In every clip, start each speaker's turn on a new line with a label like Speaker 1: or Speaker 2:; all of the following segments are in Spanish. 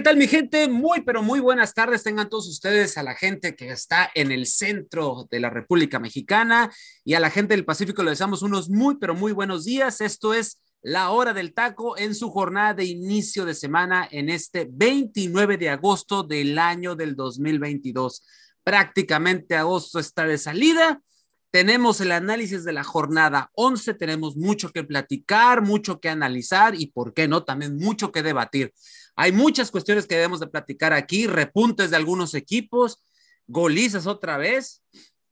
Speaker 1: ¿Qué tal mi gente? Muy, pero muy buenas tardes. Tengan todos ustedes a la gente que está en el centro de la República Mexicana y a la gente del Pacífico le deseamos unos muy, pero muy buenos días. Esto es la hora del taco en su jornada de inicio de semana en este 29 de agosto del año del 2022. Prácticamente agosto está de salida. Tenemos el análisis de la jornada 11, tenemos mucho que platicar, mucho que analizar y, ¿por qué no?, también mucho que debatir. Hay muchas cuestiones que debemos de platicar aquí, repuntes de algunos equipos, golizas otra vez.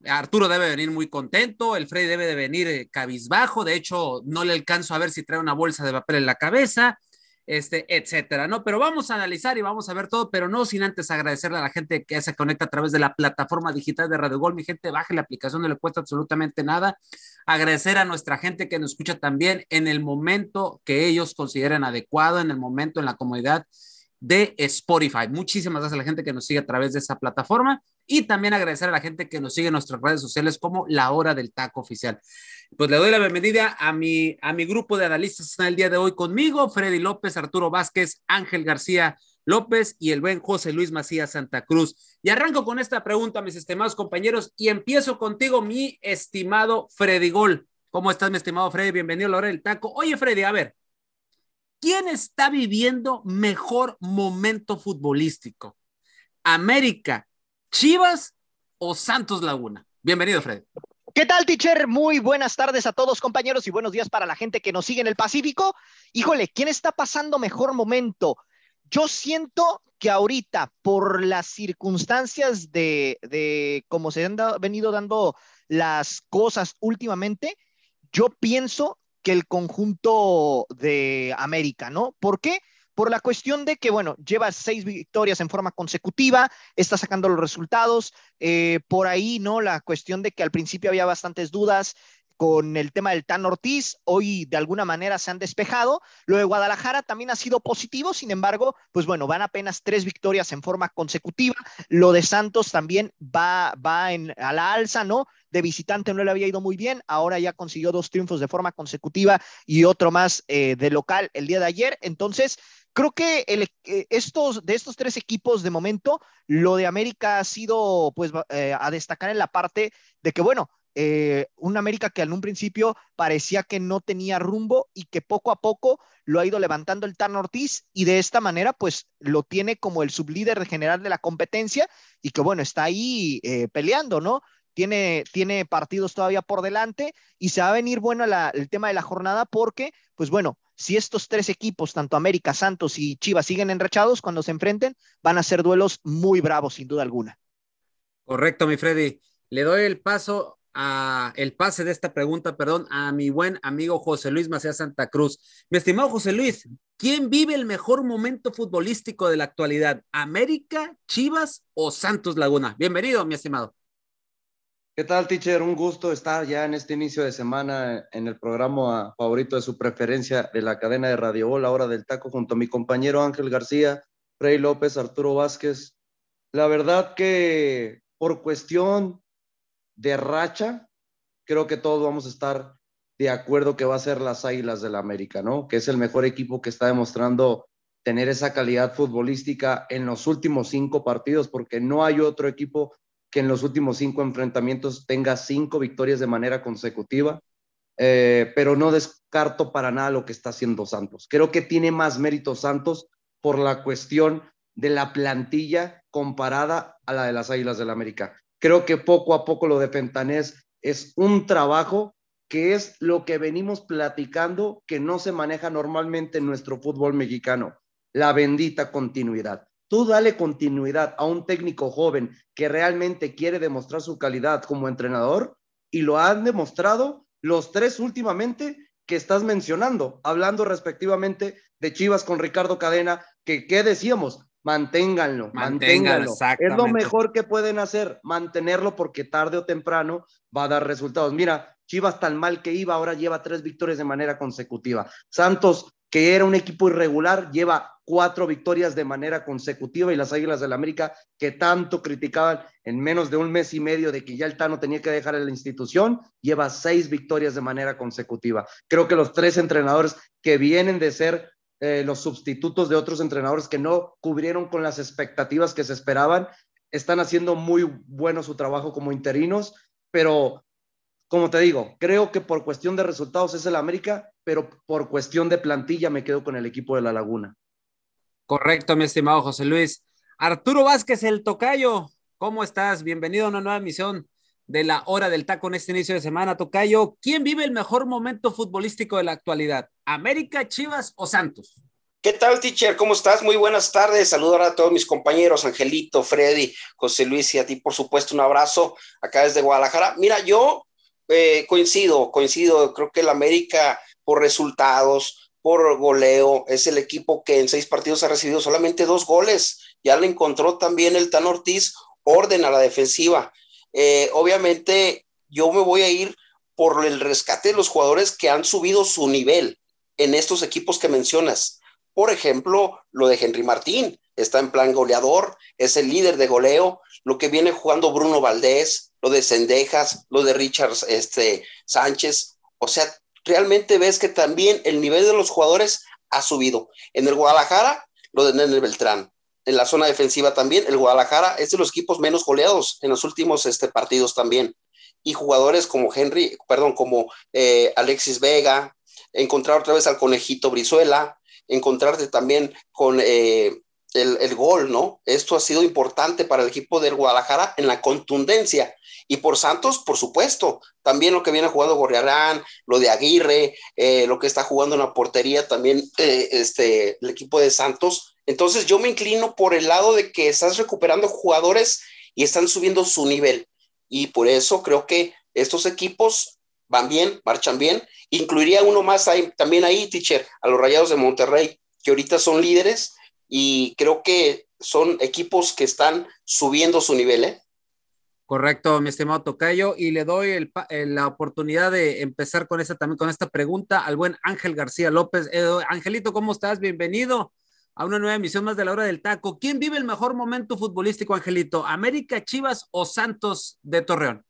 Speaker 1: Arturo debe venir muy contento, el Freddy debe de venir eh, cabizbajo, de hecho no le alcanzo a ver si trae una bolsa de papel en la cabeza, este, etcétera, ¿no? Pero vamos a analizar y vamos a ver todo, pero no sin antes agradecerle a la gente que se conecta a través de la plataforma digital de Radio Gol. Mi gente, baje la aplicación, no le cuesta absolutamente nada. Agradecer a nuestra gente que nos escucha también en el momento que ellos consideren adecuado, en el momento, en la comodidad de Spotify. Muchísimas gracias a la gente que nos sigue a través de esa plataforma y también agradecer a la gente que nos sigue en nuestras redes sociales como La Hora del Taco Oficial. Pues le doy la bienvenida a mi, a mi grupo de analistas en el día de hoy conmigo, Freddy López, Arturo Vázquez, Ángel García López y el buen José Luis Macías Santa Cruz. Y arranco con esta pregunta, mis estimados compañeros, y empiezo contigo, mi estimado Freddy Gol. ¿Cómo estás, mi estimado Freddy? Bienvenido a la hora del taco. Oye, Freddy, a ver, ¿quién está viviendo mejor momento futbolístico? ¿América, Chivas o Santos Laguna? Bienvenido, Freddy.
Speaker 2: ¿Qué tal, teacher? Muy buenas tardes a todos, compañeros, y buenos días para la gente que nos sigue en el Pacífico. Híjole, ¿quién está pasando mejor momento? Yo siento que ahorita, por las circunstancias de, cómo se han venido dando las cosas últimamente, yo pienso que el conjunto de América, ¿no? ¿Por qué? por la cuestión de que, bueno, lleva seis victorias en forma consecutiva, está sacando los resultados, eh, por ahí, ¿no? La cuestión de que al principio había bastantes dudas con el tema del Tan Ortiz, hoy de alguna manera se han despejado. Lo de Guadalajara también ha sido positivo, sin embargo, pues bueno, van apenas tres victorias en forma consecutiva. Lo de Santos también va, va en, a la alza, ¿no? De visitante no le había ido muy bien, ahora ya consiguió dos triunfos de forma consecutiva y otro más eh, de local el día de ayer. Entonces, Creo que eh, estos, de estos tres equipos de momento, lo de América ha sido pues eh, a destacar en la parte de que, bueno, eh, un América que en un principio parecía que no tenía rumbo y que poco a poco lo ha ido levantando el Tan Ortiz y de esta manera pues lo tiene como el sublíder general de la competencia y que bueno, está ahí peleando, ¿no? Tiene, tiene partidos todavía por delante y se va a venir bueno el tema de la jornada porque pues bueno, si estos tres equipos, tanto América, Santos y Chivas, siguen enrachados, cuando se enfrenten, van a ser duelos muy bravos, sin duda alguna.
Speaker 1: Correcto, mi Freddy. Le doy el paso a el pase de esta pregunta, perdón, a mi buen amigo José Luis Macías Santa Cruz. Mi estimado José Luis, ¿quién vive el mejor momento futbolístico de la actualidad? ¿América, Chivas o Santos Laguna? Bienvenido, mi estimado.
Speaker 3: ¿Qué tal, teacher? Un gusto estar ya en este inicio de semana en el programa favorito de su preferencia de la cadena de Radio La Hora del Taco, junto a mi compañero Ángel García, Rey López, Arturo Vázquez. La verdad que por cuestión de racha, creo que todos vamos a estar de acuerdo que va a ser las Águilas del la América, ¿no? Que es el mejor equipo que está demostrando tener esa calidad futbolística en los últimos cinco partidos, porque no hay otro equipo que en los últimos cinco enfrentamientos tenga cinco victorias de manera consecutiva, eh, pero no descarto para nada lo que está haciendo Santos. Creo que tiene más mérito Santos por la cuestión de la plantilla comparada a la de las Águilas del la América. Creo que poco a poco lo de Pentanés es un trabajo que es lo que venimos platicando que no se maneja normalmente en nuestro fútbol mexicano, la bendita continuidad. Tú dale continuidad a un técnico joven que realmente quiere demostrar su calidad como entrenador y lo han demostrado los tres últimamente que estás mencionando, hablando respectivamente de Chivas con Ricardo Cadena, que ¿qué decíamos? Manténganlo, manténganlo. Es lo mejor que pueden hacer, mantenerlo porque tarde o temprano va a dar resultados. Mira, Chivas tan mal que iba, ahora lleva tres victorias de manera consecutiva. Santos, que era un equipo irregular, lleva cuatro victorias de manera consecutiva y las Águilas del la América, que tanto criticaban en menos de un mes y medio de que ya el Tano tenía que dejar la institución, lleva seis victorias de manera consecutiva. Creo que los tres entrenadores que vienen de ser eh, los sustitutos de otros entrenadores que no cubrieron con las expectativas que se esperaban. Están haciendo muy bueno su trabajo como interinos, pero como te digo, creo que por cuestión de resultados es el América, pero por cuestión de plantilla me quedo con el equipo de La Laguna.
Speaker 1: Correcto, mi estimado José Luis. Arturo Vázquez, el tocayo, ¿cómo estás? Bienvenido a una nueva emisión de la hora del taco en este inicio de semana, Tocayo. ¿Quién vive el mejor momento futbolístico de la actualidad? ¿América, Chivas o Santos?
Speaker 4: ¿Qué tal, teacher? ¿Cómo estás? Muy buenas tardes. Saludar a todos mis compañeros, Angelito, Freddy, José Luis y a ti, por supuesto, un abrazo acá desde Guadalajara. Mira, yo eh, coincido, coincido. Creo que el América, por resultados, por goleo, es el equipo que en seis partidos ha recibido solamente dos goles. Ya le encontró también el Tan Ortiz orden a la defensiva. Eh, obviamente yo me voy a ir por el rescate de los jugadores que han subido su nivel en estos equipos que mencionas. Por ejemplo, lo de Henry Martín, está en plan goleador, es el líder de goleo, lo que viene jugando Bruno Valdés, lo de Sendejas, lo de Richard este, Sánchez, o sea, realmente ves que también el nivel de los jugadores ha subido. En el Guadalajara, lo de Nene Beltrán, en la zona defensiva también. El Guadalajara es de los equipos menos goleados en los últimos este, partidos también. Y jugadores como Henry, perdón, como eh, Alexis Vega, encontrar otra vez al conejito Brizuela, encontrarte también con eh, el, el, gol, ¿no? Esto ha sido importante para el equipo del Guadalajara en la contundencia. Y por Santos, por supuesto, también lo que viene jugando Gorriarán, lo de Aguirre, eh, lo que está jugando en la portería también este, el equipo de Santos, entonces yo me inclino por el lado de que estás recuperando jugadores y están subiendo su nivel. Y por eso creo que estos equipos van bien, marchan bien. Incluiría uno más ahí, también ahí, teacher, a los Rayados de Monterrey, que ahorita son líderes y creo que son equipos que están subiendo su nivel. ¿eh?
Speaker 1: Correcto, mi estimado Tocayo, y le doy la oportunidad de empezar con esta también con esta pregunta al buen Ángel García López. Eh, Angelito, ¿cómo estás? Bienvenido a una nueva emisión más de la hora del taco. ¿Quién vive el mejor momento futbolístico, Angelito? ¿América, Chivas o Santos de Torreón?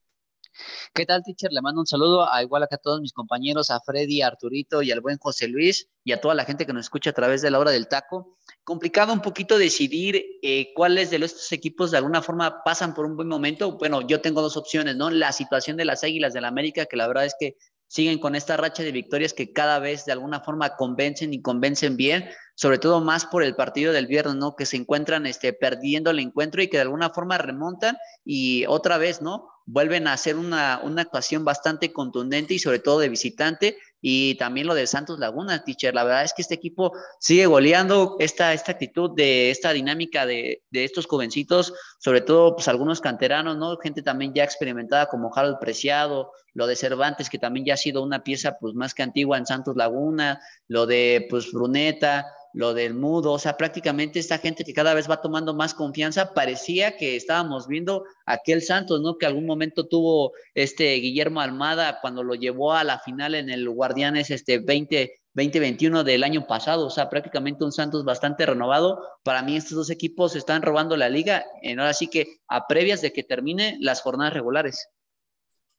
Speaker 5: ¿Qué tal, teacher? Le mando un saludo a igual a todos mis compañeros, a Freddy, a Arturito y al buen José Luis y a toda la gente que nos escucha a través de la hora del taco. Complicado un poquito decidir eh, cuáles de estos equipos de alguna forma pasan por un buen momento. Bueno, yo tengo dos opciones, ¿no? La situación de las Águilas del la América, que la verdad es que siguen con esta racha de victorias que cada vez de alguna forma convencen y convencen bien, sobre todo más por el partido del viernes, ¿no? Que se encuentran este, perdiendo el encuentro y que de alguna forma remontan y otra vez, ¿no? Vuelven a hacer una, una actuación bastante contundente y sobre todo de visitante y también lo de Santos Laguna, teacher. La verdad es que este equipo sigue goleando esta, esta actitud de esta dinámica de, de estos jovencitos, sobre todo pues algunos canteranos, ¿no? Gente también ya experimentada como Harold Preciado, lo de Cervantes, que también ya ha sido una pieza pues más que antigua en Santos Laguna, lo de pues Bruneta, lo del mudo, o sea, prácticamente esta gente que cada vez va tomando más confianza, parecía que estábamos viendo aquel Santos, ¿no? Que algún momento tuvo este Guillermo Almada cuando lo llevó a la final en el Guardianes este 20, 2021 del año pasado, o sea, prácticamente un Santos bastante renovado. Para mí estos dos equipos están robando la liga, en ahora sí que a previas de que termine las jornadas regulares.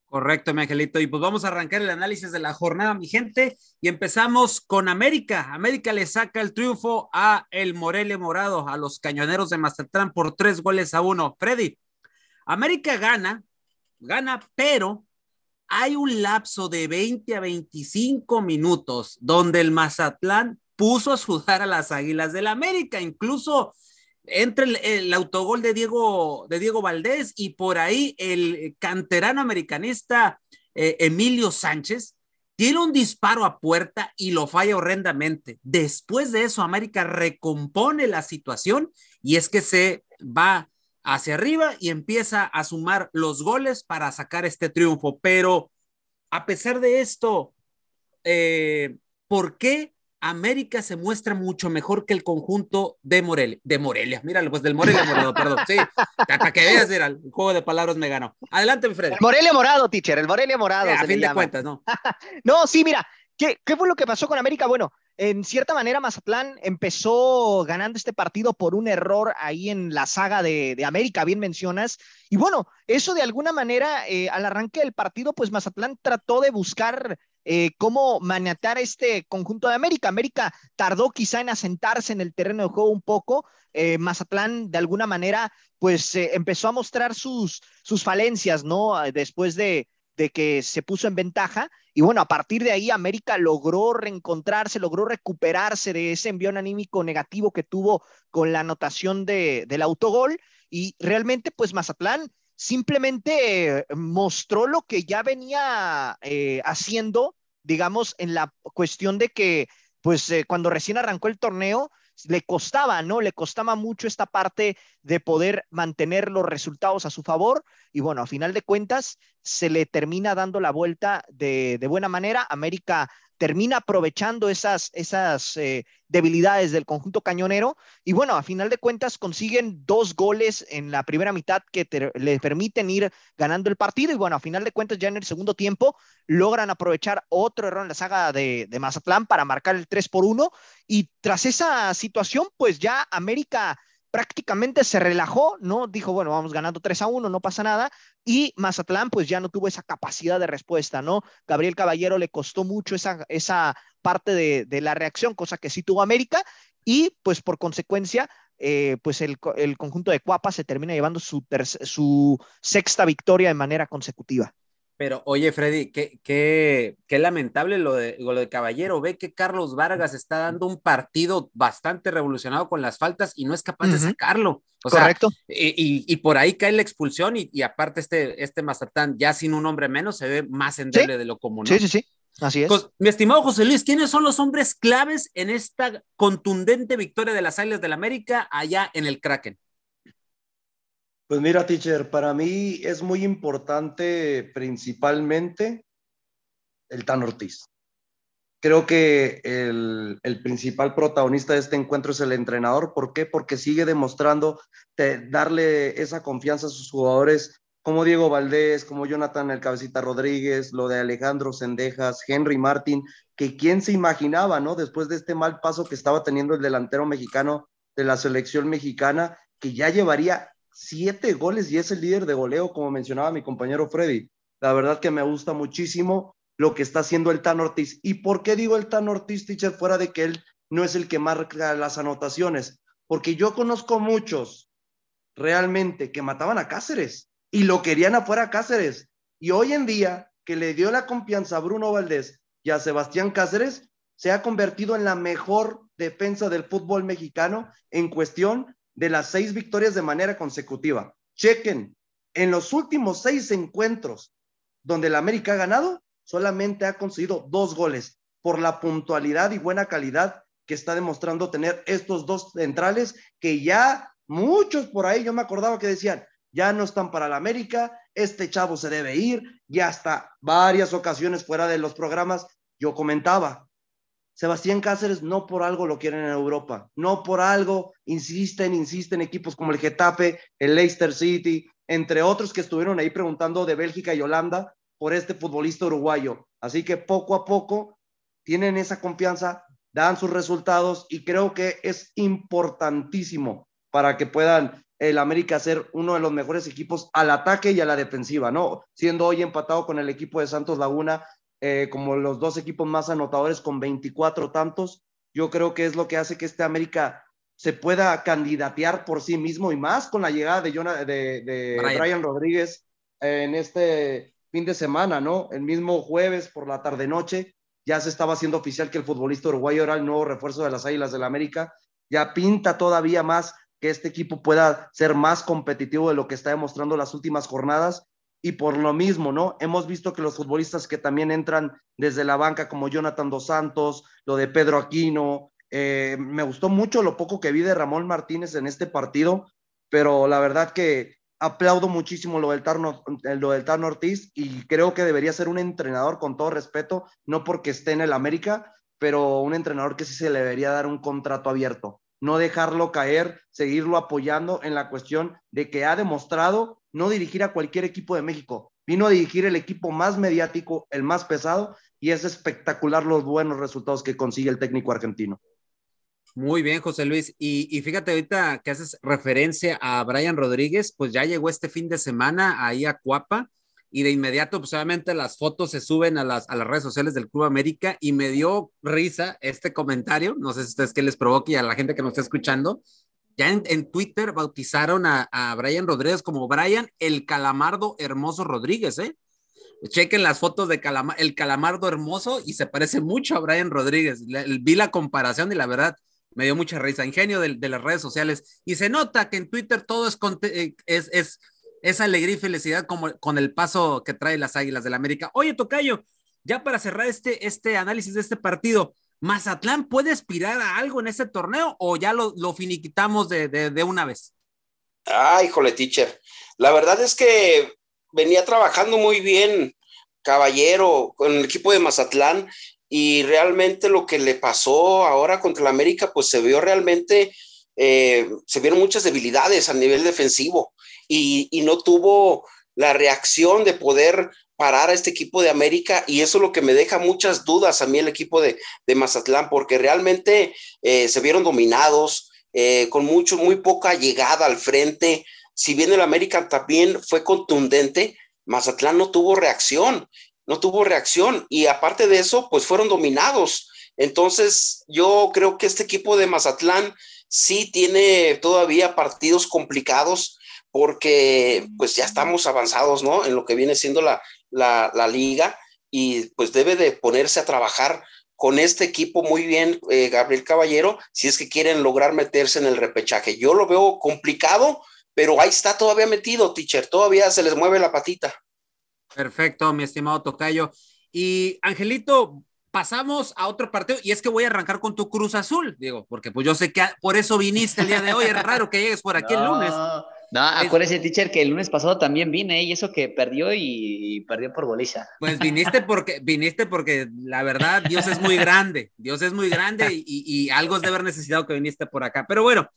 Speaker 1: Correcto, mi angelito. Y pues vamos a arrancar el análisis de la jornada, mi gente. Y empezamos con América. América le saca el triunfo a el Morelia Morado, a los cañoneros de Mazatlán por tres goles a uno. Freddy, América gana, gana, pero hay un lapso de 20 a 25 minutos donde el Mazatlán puso a sudar a las Águilas del América. Incluso entre el, autogol de Diego, de Diego Valdés y por ahí el canterano americanista eh, Emilio Sánchez tiene un disparo a puerta y lo falla horrendamente. Después de eso, América recompone la situación y es que se va hacia arriba y empieza a sumar los goles para sacar este triunfo. Pero a pesar de esto, eh, ¿por qué América se muestra mucho mejor que el conjunto de Morelia? De Morelia, míralo, pues del Morelia morado, perdón. Sí, para que veas, mira, el juego de palabras me ganó. Adelante, Fred.
Speaker 2: El Morelia morado, teacher, el Morelia morado.
Speaker 1: a fin de cuentas, ¿no?
Speaker 2: no, sí, mira, ¿qué, ¿qué fue lo que pasó con América? Bueno, en cierta manera, Mazatlán empezó ganando este partido por un error ahí en la saga de, América, bien mencionas. Y bueno, eso de alguna manera, eh, al arranque del partido, pues Mazatlán trató de buscar eh, cómo maniatar este conjunto de América. América tardó quizá en asentarse en el terreno de juego un poco. Eh, Mazatlán, de alguna manera, pues empezó a mostrar sus, sus falencias, ¿no? Después de, de que se puso en ventaja. Y bueno, a partir de ahí América logró reencontrarse, logró recuperarse de ese envío anímico negativo que tuvo con la anotación de, del autogol. Y realmente, pues Mazatlán simplemente mostró lo que ya venía eh, haciendo, digamos, en la cuestión de que, pues eh, cuando recién arrancó el torneo, le costaba, ¿no? Le costaba mucho esta parte de poder mantener los resultados a su favor y bueno, a final de cuentas se le termina dando la vuelta de, de buena manera. América termina aprovechando esas, esas eh, debilidades del conjunto cañonero. Y bueno, a final de cuentas consiguen dos goles en la primera mitad que le permiten ir ganando el partido. Y bueno, a final de cuentas ya en el segundo tiempo logran aprovechar otro error en la saga de, de Mazatlán para marcar el 3 por 1 y tras esa situación pues ya América prácticamente se relajó, ¿no? Dijo, bueno, vamos ganando 3 a 1, no pasa nada. Y Mazatlán, pues ya no tuvo esa capacidad de respuesta, ¿no? Gabriel Caballero le costó mucho esa, esa parte de, la reacción, cosa que sí tuvo América. Y pues por consecuencia, eh, pues el, conjunto de Cuapa se termina llevando su, su sexta victoria de manera consecutiva.
Speaker 1: Pero oye, Freddy, qué, qué, qué lamentable lo de, lo de Caballero. Ve que Carlos Vargas está dando un partido bastante revolucionado con las faltas y no es capaz de sacarlo.
Speaker 2: Correcto.
Speaker 1: y, y, por ahí cae la expulsión y, y, aparte este, este Mazatán, ya sin un hombre menos, se ve más endeble de lo común.
Speaker 2: Sí, sí, sí. Así es.
Speaker 1: Pues, mi estimado José Luis, ¿quiénes son los hombres claves en esta contundente victoria de las Águilas del América allá en el Kraken?
Speaker 3: Pues mira, teacher, para mí es muy importante principalmente el Tan Ortiz. Creo que el, el, principal protagonista de este encuentro es el entrenador. ¿Por qué? Porque sigue demostrando darle esa confianza a sus jugadores como Diego Valdés, como Jonathan El Cabecita Rodríguez, lo de Alejandro Sendejas, Henry Martín, que quién se imaginaba, ¿no? Después de este mal paso que estaba teniendo el delantero mexicano de la selección mexicana, que ya llevaría siete goles y es el líder de goleo, como mencionaba mi compañero Freddy. La verdad que me gusta muchísimo lo que está haciendo el Tan Ortiz. ¿Y por qué digo el Tan Ortiz, teacher, fuera de que él no es el que marca las anotaciones? Porque yo conozco muchos realmente que mataban a Cáceres y lo querían afuera Cáceres. Y hoy en día, que le dio la confianza a Bruno Valdés y a Sebastián Cáceres, se ha convertido en la mejor defensa del fútbol mexicano en cuestión de las seis victorias de manera consecutiva. Chequen, en los últimos seis encuentros donde el América ha ganado, solamente ha conseguido dos goles por la puntualidad y buena calidad que está demostrando tener estos dos centrales que ya muchos por ahí, yo me acordaba que decían, ya no están para el América, este chavo se debe ir, ya hasta varias ocasiones fuera de los programas, yo comentaba, Sebastián Cáceres no por algo lo quieren en Europa, no por algo insisten, insisten equipos como el Getafe, el Leicester City, entre otros que estuvieron ahí preguntando de Bélgica y Holanda por este futbolista uruguayo. Así que poco a poco tienen esa confianza, dan sus resultados y creo que es importantísimo para que puedan el América ser uno de los mejores equipos al ataque y a la defensiva, ¿no? Siendo hoy empatado con el equipo de Santos Laguna eh, como los dos equipos más anotadores con 24 tantos. Yo creo que es lo que hace que este América se pueda candidatear por sí mismo y más con la llegada de, de, Brian. Rodríguez en este fin de semana, ¿no? El mismo jueves por la tarde-noche ya se estaba haciendo oficial que el futbolista uruguayo era el nuevo refuerzo de las Águilas del la América. Ya pinta todavía más que este equipo pueda ser más competitivo de lo que está demostrando las últimas jornadas y por lo mismo, ¿no? Hemos visto que los futbolistas que también entran desde la banca, como Jonathan Dos Santos, lo de Pedro Aquino, eh, me gustó mucho lo poco que vi de Ramón Martínez en este partido, pero la verdad que aplaudo muchísimo lo del, Tarno, lo del Tarno Ortiz y creo que debería ser un entrenador con todo respeto, no porque esté en el América, pero un entrenador que sí se le debería dar un contrato abierto, no dejarlo caer, seguirlo apoyando en la cuestión de que ha demostrado no dirigir a cualquier equipo de México, vino a dirigir el equipo más mediático, el más pesado, y es espectacular los buenos resultados que consigue el técnico argentino.
Speaker 1: Muy bien, José Luis. Y, fíjate ahorita que haces referencia a Brian Rodríguez, pues ya llegó este fin de semana ahí a Cuapa y de inmediato, pues obviamente las fotos se suben a las, a las redes sociales del Club América y me dio risa este comentario, no sé si ustedes qué les provoque y a la gente que nos está escuchando. Ya en, Twitter bautizaron a, Brian Rodríguez como Brian el Calamardo Hermoso Rodríguez, ¿eh? Chequen las fotos de el Calamardo Hermoso y se parece mucho a Brian Rodríguez. vi la comparación y la verdad, me dio mucha risa, ingenio de, las redes sociales. Y se nota que en Twitter todo es, eh, es, es, alegría y felicidad como, con el paso que trae las Águilas del América. Oye, Tocayo, ya para cerrar este, este análisis de este partido, ¿Mazatlán puede aspirar a algo en este torneo o ya lo, lo finiquitamos de, de, una vez?
Speaker 4: Ay, híjole, teacher. La verdad es que venía trabajando muy bien Caballero con el equipo de Mazatlán y realmente lo que le pasó ahora contra el América, pues se vio realmente, eh, se vieron muchas debilidades a nivel defensivo y, y, no tuvo la reacción de poder parar a este equipo de América y eso es lo que me deja muchas dudas a mí el equipo de, de Mazatlán, porque realmente eh, se vieron dominados, eh, con mucho, muy poca llegada al frente. Si bien el América también fue contundente, Mazatlán no tuvo reacción no tuvo reacción y aparte de eso, pues fueron dominados. Entonces, yo creo que este equipo de Mazatlán sí tiene todavía partidos complicados porque pues ya estamos avanzados, ¿no? En lo que viene siendo la, la, liga y pues debe de ponerse a trabajar con este equipo muy bien, eh, Gabriel Caballero, si es que quieren lograr meterse en el repechaje. Yo lo veo complicado, pero ahí está todavía metido, teacher, todavía se les mueve la patita.
Speaker 1: Perfecto, mi estimado Tocayo. Y Angelito, pasamos a otro partido y es que voy a arrancar con tu Cruz Azul, digo, porque pues yo sé que por eso viniste el día de hoy, es raro que llegues por aquí el lunes.
Speaker 5: No, acuérdese, teacher, que el lunes pasado también vine y eso que perdió y, perdió por goliza.
Speaker 1: Pues viniste porque, viniste porque la verdad, Dios es muy grande, Dios es muy grande y, y algo es de haber necesitado que viniste por acá. Pero bueno,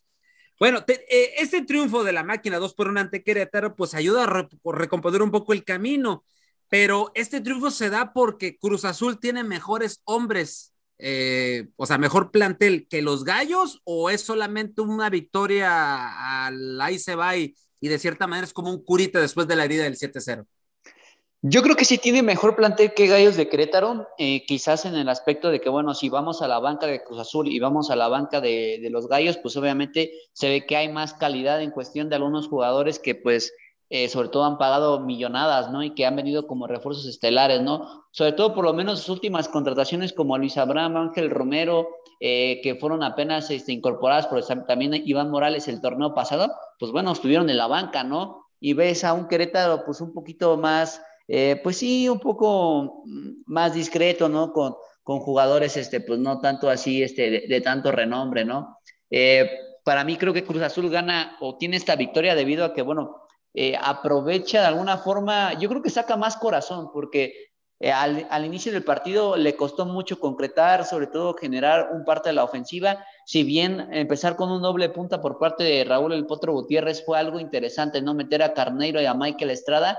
Speaker 1: bueno, eh, este triunfo de la máquina 2 por 1 ante Querétaro, pues ayuda a recomponer un poco el camino, pero este triunfo se da porque Cruz Azul tiene mejores hombres, eh, o sea, mejor plantel que los Gallos, o es solamente una victoria al ahí se va y, y de cierta manera es como un curita después de la herida del 7-0.
Speaker 5: Yo creo que sí tiene mejor plantel que Gallos de Querétaro, eh, quizás en el aspecto de que, bueno, si vamos a la banca de Cruz Azul y vamos a la banca de, los Gallos, pues obviamente se ve que hay más calidad en cuestión de algunos jugadores que pues eh, sobre todo han pagado millonadas, ¿no? Y que han venido como refuerzos estelares, ¿no? Sobre todo por lo menos sus últimas contrataciones como Luis Abraham, Ángel Romero, eh, que fueron apenas este, incorporadas, por también Iván Morales el torneo pasado, pues bueno, estuvieron en la banca, ¿no? Y ves a un Querétaro pues un poquito más eh, pues sí, un poco más discreto, ¿no? Con, con jugadores, este, pues no tanto así, este, de, tanto renombre, ¿no? Para mí creo que Cruz Azul gana o tiene esta victoria debido a que, bueno, eh, aprovecha de alguna forma, yo creo que saca más corazón, porque al, al, inicio del partido le costó mucho concretar, sobre todo generar un parte de la ofensiva. Si bien empezar con un doble punta por parte de Raúl El Potro Gutiérrez fue algo interesante, ¿no? Meter a Carneiro y a Michael Estrada,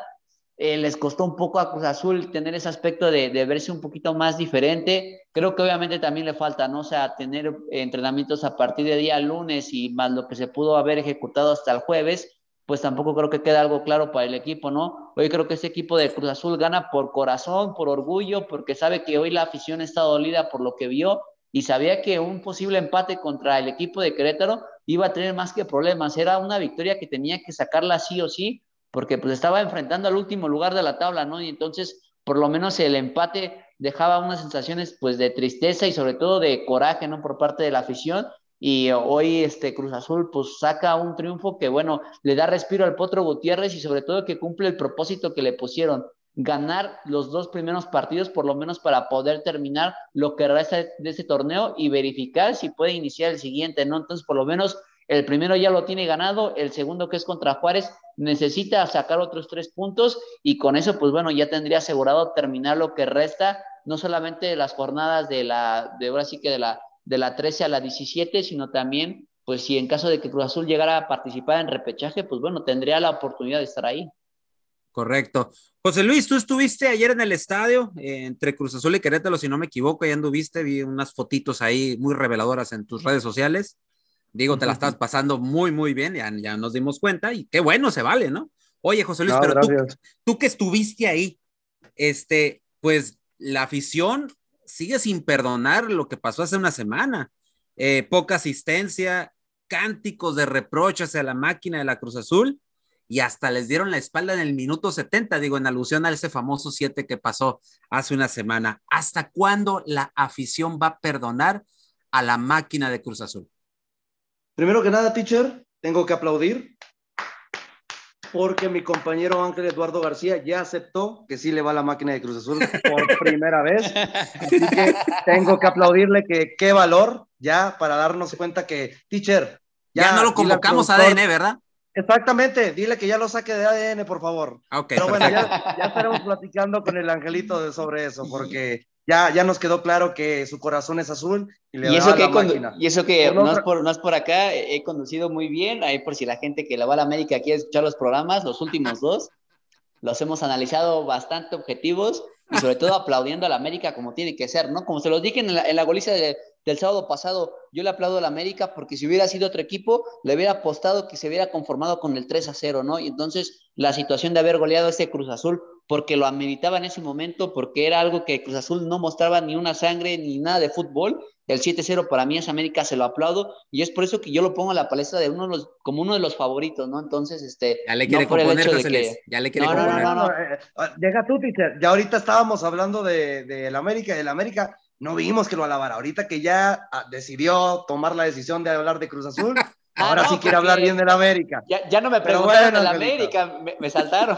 Speaker 5: eh, les costó un poco a Cruz Azul tener ese aspecto de, verse un poquito más diferente. Creo que obviamente también le falta, ¿no? O sea, tener entrenamientos a partir de día lunes y más lo que se pudo haber ejecutado hasta el jueves, pues tampoco creo que quede algo claro para el equipo, ¿no? Hoy creo que ese equipo de Cruz Azul gana por corazón, por orgullo, porque sabe que hoy la afición está dolida por lo que vio y sabía que un posible empate contra el equipo de Querétaro iba a tener más que problemas. Era una victoria que tenía que sacarla sí o sí porque pues estaba enfrentando al último lugar de la tabla, ¿no? Y entonces, por lo menos el empate dejaba unas sensaciones pues de tristeza y sobre todo de coraje, ¿no? Por parte de la afición. Y hoy este Cruz Azul pues saca un triunfo que, bueno, le da respiro al Potro Gutiérrez y sobre todo que cumple el propósito que le pusieron, ganar los dos primeros partidos por lo menos para poder terminar lo que resta de ese torneo y verificar si puede iniciar el siguiente, ¿no? Entonces, por lo menos El primero ya lo tiene ganado, el segundo que es contra Juárez necesita sacar otros tres puntos y con eso, pues bueno, ya tendría asegurado terminar lo que resta, no solamente las jornadas de la, de ahora sí que de la, de la 13 a la 17, sino también, pues si en caso de que Cruz Azul llegara a participar en repechaje, pues bueno, tendría la oportunidad de estar ahí.
Speaker 1: Correcto. José Luis, tú estuviste ayer en el estadio eh, entre Cruz Azul y Querétaro, si no me equivoco, ya anduviste, vi unas fotitos ahí muy reveladoras en tus redes sociales. Digo, te la estás pasando muy, muy bien, ya, ya nos dimos cuenta y qué bueno se vale, ¿no? Oye, José Luis, pero tú, tú, que estuviste ahí, este, pues la afición sigue sin perdonar lo que pasó hace una semana. Eh, poca asistencia, cánticos de reproche hacia la máquina de la Cruz Azul y hasta les dieron la espalda en el minuto 70, digo, en alusión a ese famoso 7 que pasó hace una semana. ¿Hasta cuándo la afición va a perdonar a la máquina de Cruz Azul?
Speaker 3: Primero que nada, teacher, tengo que aplaudir porque mi compañero Ángel Eduardo García ya aceptó que sí le va a la máquina de Cruz Azul por primera vez. Así que tengo que aplaudirle que qué valor ya para darnos cuenta que, teacher,
Speaker 1: ya, no lo convocamos a ADN, ¿verdad?
Speaker 3: Exactamente, dile que ya lo saque de ADN, por favor. Pero bueno, ya, estaremos platicando con el angelito sobre eso, porque ya, ya nos quedó claro que su corazón es azul
Speaker 5: y, le eso que la Y eso que no, es por, no es por acá, he conducido muy bien, ahí por si la gente que la va a la América quiere escuchar los programas, los últimos dos, los hemos analizado bastante objetivos y sobre todo aplaudiendo a la América como tiene que ser, ¿no? Como se los dije en la, en la goliza de, del sábado pasado, yo le aplaudo a la América porque si hubiera sido otro equipo, le hubiera apostado que se hubiera conformado con el 3 a 0, ¿no? Y entonces la situación de haber goleado a ese Cruz Azul, porque lo ameritaba en ese momento, porque era algo que Cruz Azul no mostraba ni una sangre ni nada de fútbol, el 7-0 para mí es América, se lo aplaudo, y es por eso que yo lo pongo a la palestra de uno de los, como uno de los favoritos, ¿no? Entonces, este,
Speaker 1: ya le quiere componer, ya le quiere no, no, no, no,
Speaker 3: eh, eh, llega tú, teacher, ya ahorita estábamos hablando de, de la América, de la América, no vimos que lo alabara. Ahorita que ya ah, decidió tomar la decisión de hablar de Cruz Azul, ah, ahora sí quiere hablar bien de la América.
Speaker 5: Ya, no me preguntaron de la América, me, saltaron.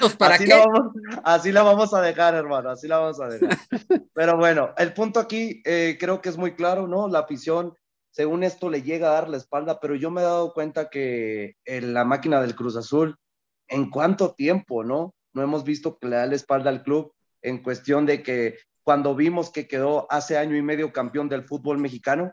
Speaker 3: Pues, ¿para así, qué? La vamos, así la vamos a dejar, hermano, así la vamos a dejar. Pero bueno, el punto aquí eh, creo que es muy claro, ¿no? La afición, según esto, le llega a dar la espalda, pero yo me he dado cuenta que en la máquina del Cruz Azul, ¿en cuánto tiempo, no? No hemos visto que le da la espalda al club en cuestión de que cuando vimos que quedó hace año y medio campeón del fútbol mexicano,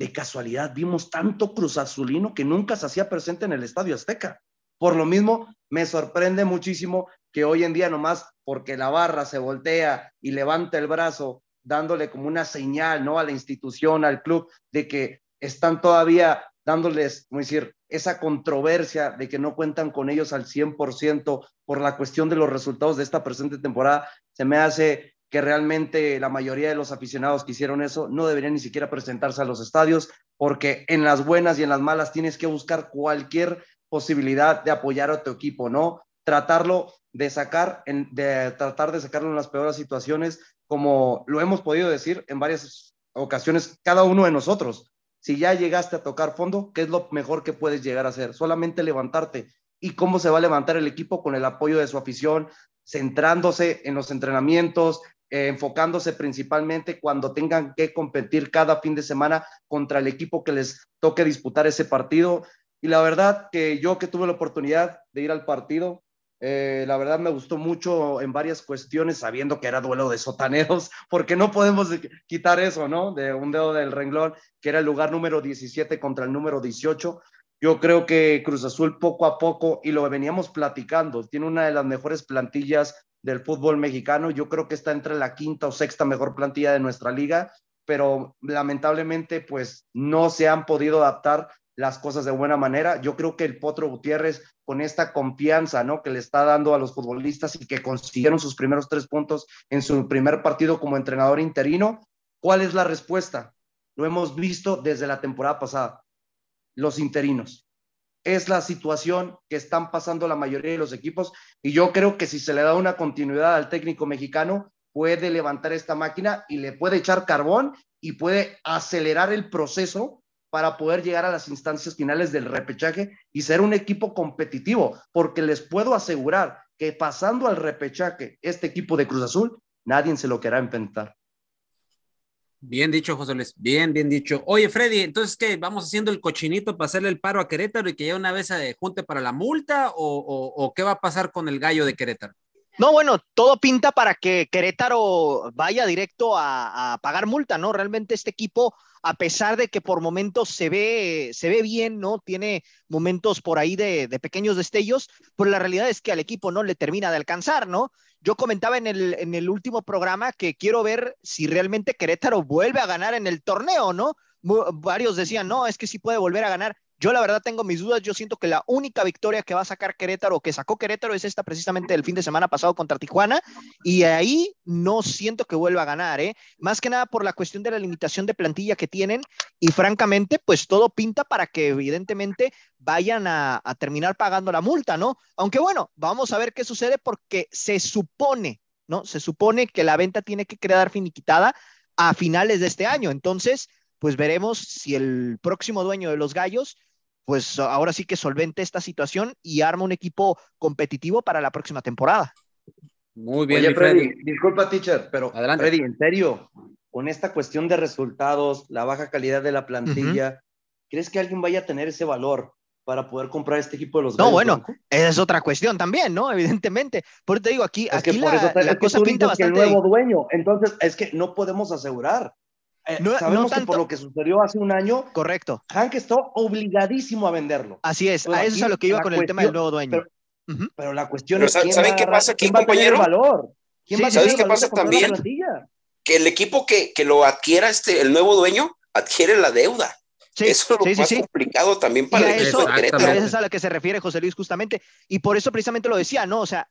Speaker 3: de casualidad vimos tanto Cruz Azulino que nunca se hacía presente en el Estadio Azteca. Por lo mismo, me sorprende muchísimo que hoy en día nomás porque la barra se voltea y levanta el brazo dándole como una señal, ¿no? A la institución, al club, de que están todavía dándoles, como decir, esa controversia de que no cuentan con ellos al 100% por la cuestión de los resultados de esta presente temporada, se me hace que realmente la mayoría de los aficionados que hicieron eso no deberían ni siquiera presentarse a los estadios, porque en las buenas y en las malas tienes que buscar cualquier posibilidad de apoyar a tu equipo, ¿no? Tratarlo de sacar, de tratar de sacarlo en las peores situaciones, como lo hemos podido decir en varias ocasiones cada uno de nosotros si ya llegaste a tocar fondo, ¿qué es lo mejor que puedes llegar a hacer? Solamente levantarte. ¿Y cómo se va a levantar el equipo con el apoyo de su afición, centrándose en los entrenamientos, eh, enfocándose principalmente cuando tengan que competir cada fin de semana contra el equipo que les toque disputar ese partido? Y la verdad que yo que tuve la oportunidad de ir al partido, eh, la verdad me gustó mucho en varias cuestiones, sabiendo que era duelo de sotaneros, porque no podemos quitar eso, ¿no? De un dedo del renglón, que era el lugar número 17 contra el número 18. Yo creo que Cruz Azul poco a poco, y lo veníamos platicando, tiene una de las mejores plantillas del fútbol mexicano. Yo creo que está entre la quinta o sexta mejor plantilla de nuestra liga, pero lamentablemente pues no se han podido adaptar las cosas de buena manera. Yo creo que el Potro Gutiérrez, con esta confianza ¿no? que le está dando a los futbolistas y que consiguieron sus primeros tres puntos en su primer partido como entrenador interino, ¿cuál es la respuesta? Lo hemos visto desde la temporada pasada, los interinos. Es la situación que están pasando la mayoría de los equipos y yo creo que si se le da una continuidad al técnico mexicano, puede levantar esta máquina y le puede echar carbón y puede acelerar el proceso para poder llegar a las instancias finales del repechaje y ser un equipo competitivo, porque les puedo asegurar que pasando al repechaje este equipo de Cruz Azul, nadie se lo querrá inventar.
Speaker 1: Bien dicho, José Luis. Bien, bien dicho. Oye, Freddy, entonces, ¿qué? ¿Vamos haciendo el cochinito para hacerle el paro a Querétaro y que ya una vez se junte para la multa? ¿O, qué va a pasar con el gallo de Querétaro?
Speaker 2: No, bueno, todo pinta para que Querétaro vaya directo a, pagar multa, ¿no? Realmente este equipo, a pesar de que por momentos se ve, se ve bien, ¿no? Tiene momentos por ahí de, de pequeños destellos, pero la realidad es que al equipo no le termina de alcanzar, ¿no? Yo comentaba en el, en el último programa que quiero ver si realmente Querétaro vuelve a ganar en el torneo, ¿no? Varios decían, no, es que sí puede volver a ganar. Yo la verdad tengo mis dudas, yo siento que la única victoria que va a sacar Querétaro o que sacó Querétaro es esta precisamente el fin de semana pasado contra Tijuana y ahí no siento que vuelva a ganar, ¿eh? Más que nada por la cuestión de la limitación de plantilla que tienen y francamente pues todo pinta para que evidentemente vayan a, a terminar pagando la multa, ¿no? Aunque bueno, vamos a ver qué sucede porque se supone, ¿no? Se supone que la venta tiene que quedar finiquitada a finales de este año, entonces pues veremos si el próximo dueño de los Gallos pues ahora sí que solvente esta situación y arma un equipo competitivo para la próxima temporada.
Speaker 3: Muy bien, Oye, Freddy. Disculpa, teacher, pero Adelante. Freddy, en serio, con esta cuestión de resultados, la baja calidad de la plantilla, ¿crees que alguien vaya a tener ese valor para poder comprar este equipo de los
Speaker 2: No, bueno, esa es otra cuestión también, ¿no? Evidentemente. Por eso te digo, aquí, aquí la, la cosa pinta bastante.
Speaker 3: el nuevo dueño, entonces es que no podemos asegurar. Eh, no, sabemos que por lo que sucedió hace un año,
Speaker 2: correcto.
Speaker 3: Hank está obligadísimo a venderlo.
Speaker 2: Así es, a eso es a lo que iba con el tema del nuevo dueño.
Speaker 3: Pero, la cuestión es
Speaker 4: ¿saben qué pasa aquí, compañero?
Speaker 3: valor?
Speaker 4: ¿Sabes qué pasa también? Que el equipo que, que, lo adquiera este, el nuevo dueño adquiere la deuda. eso es lo más complicado también para el
Speaker 2: eso, eso es a lo que se refiere José Luis justamente. Y por eso precisamente lo decía, ¿no? O sea,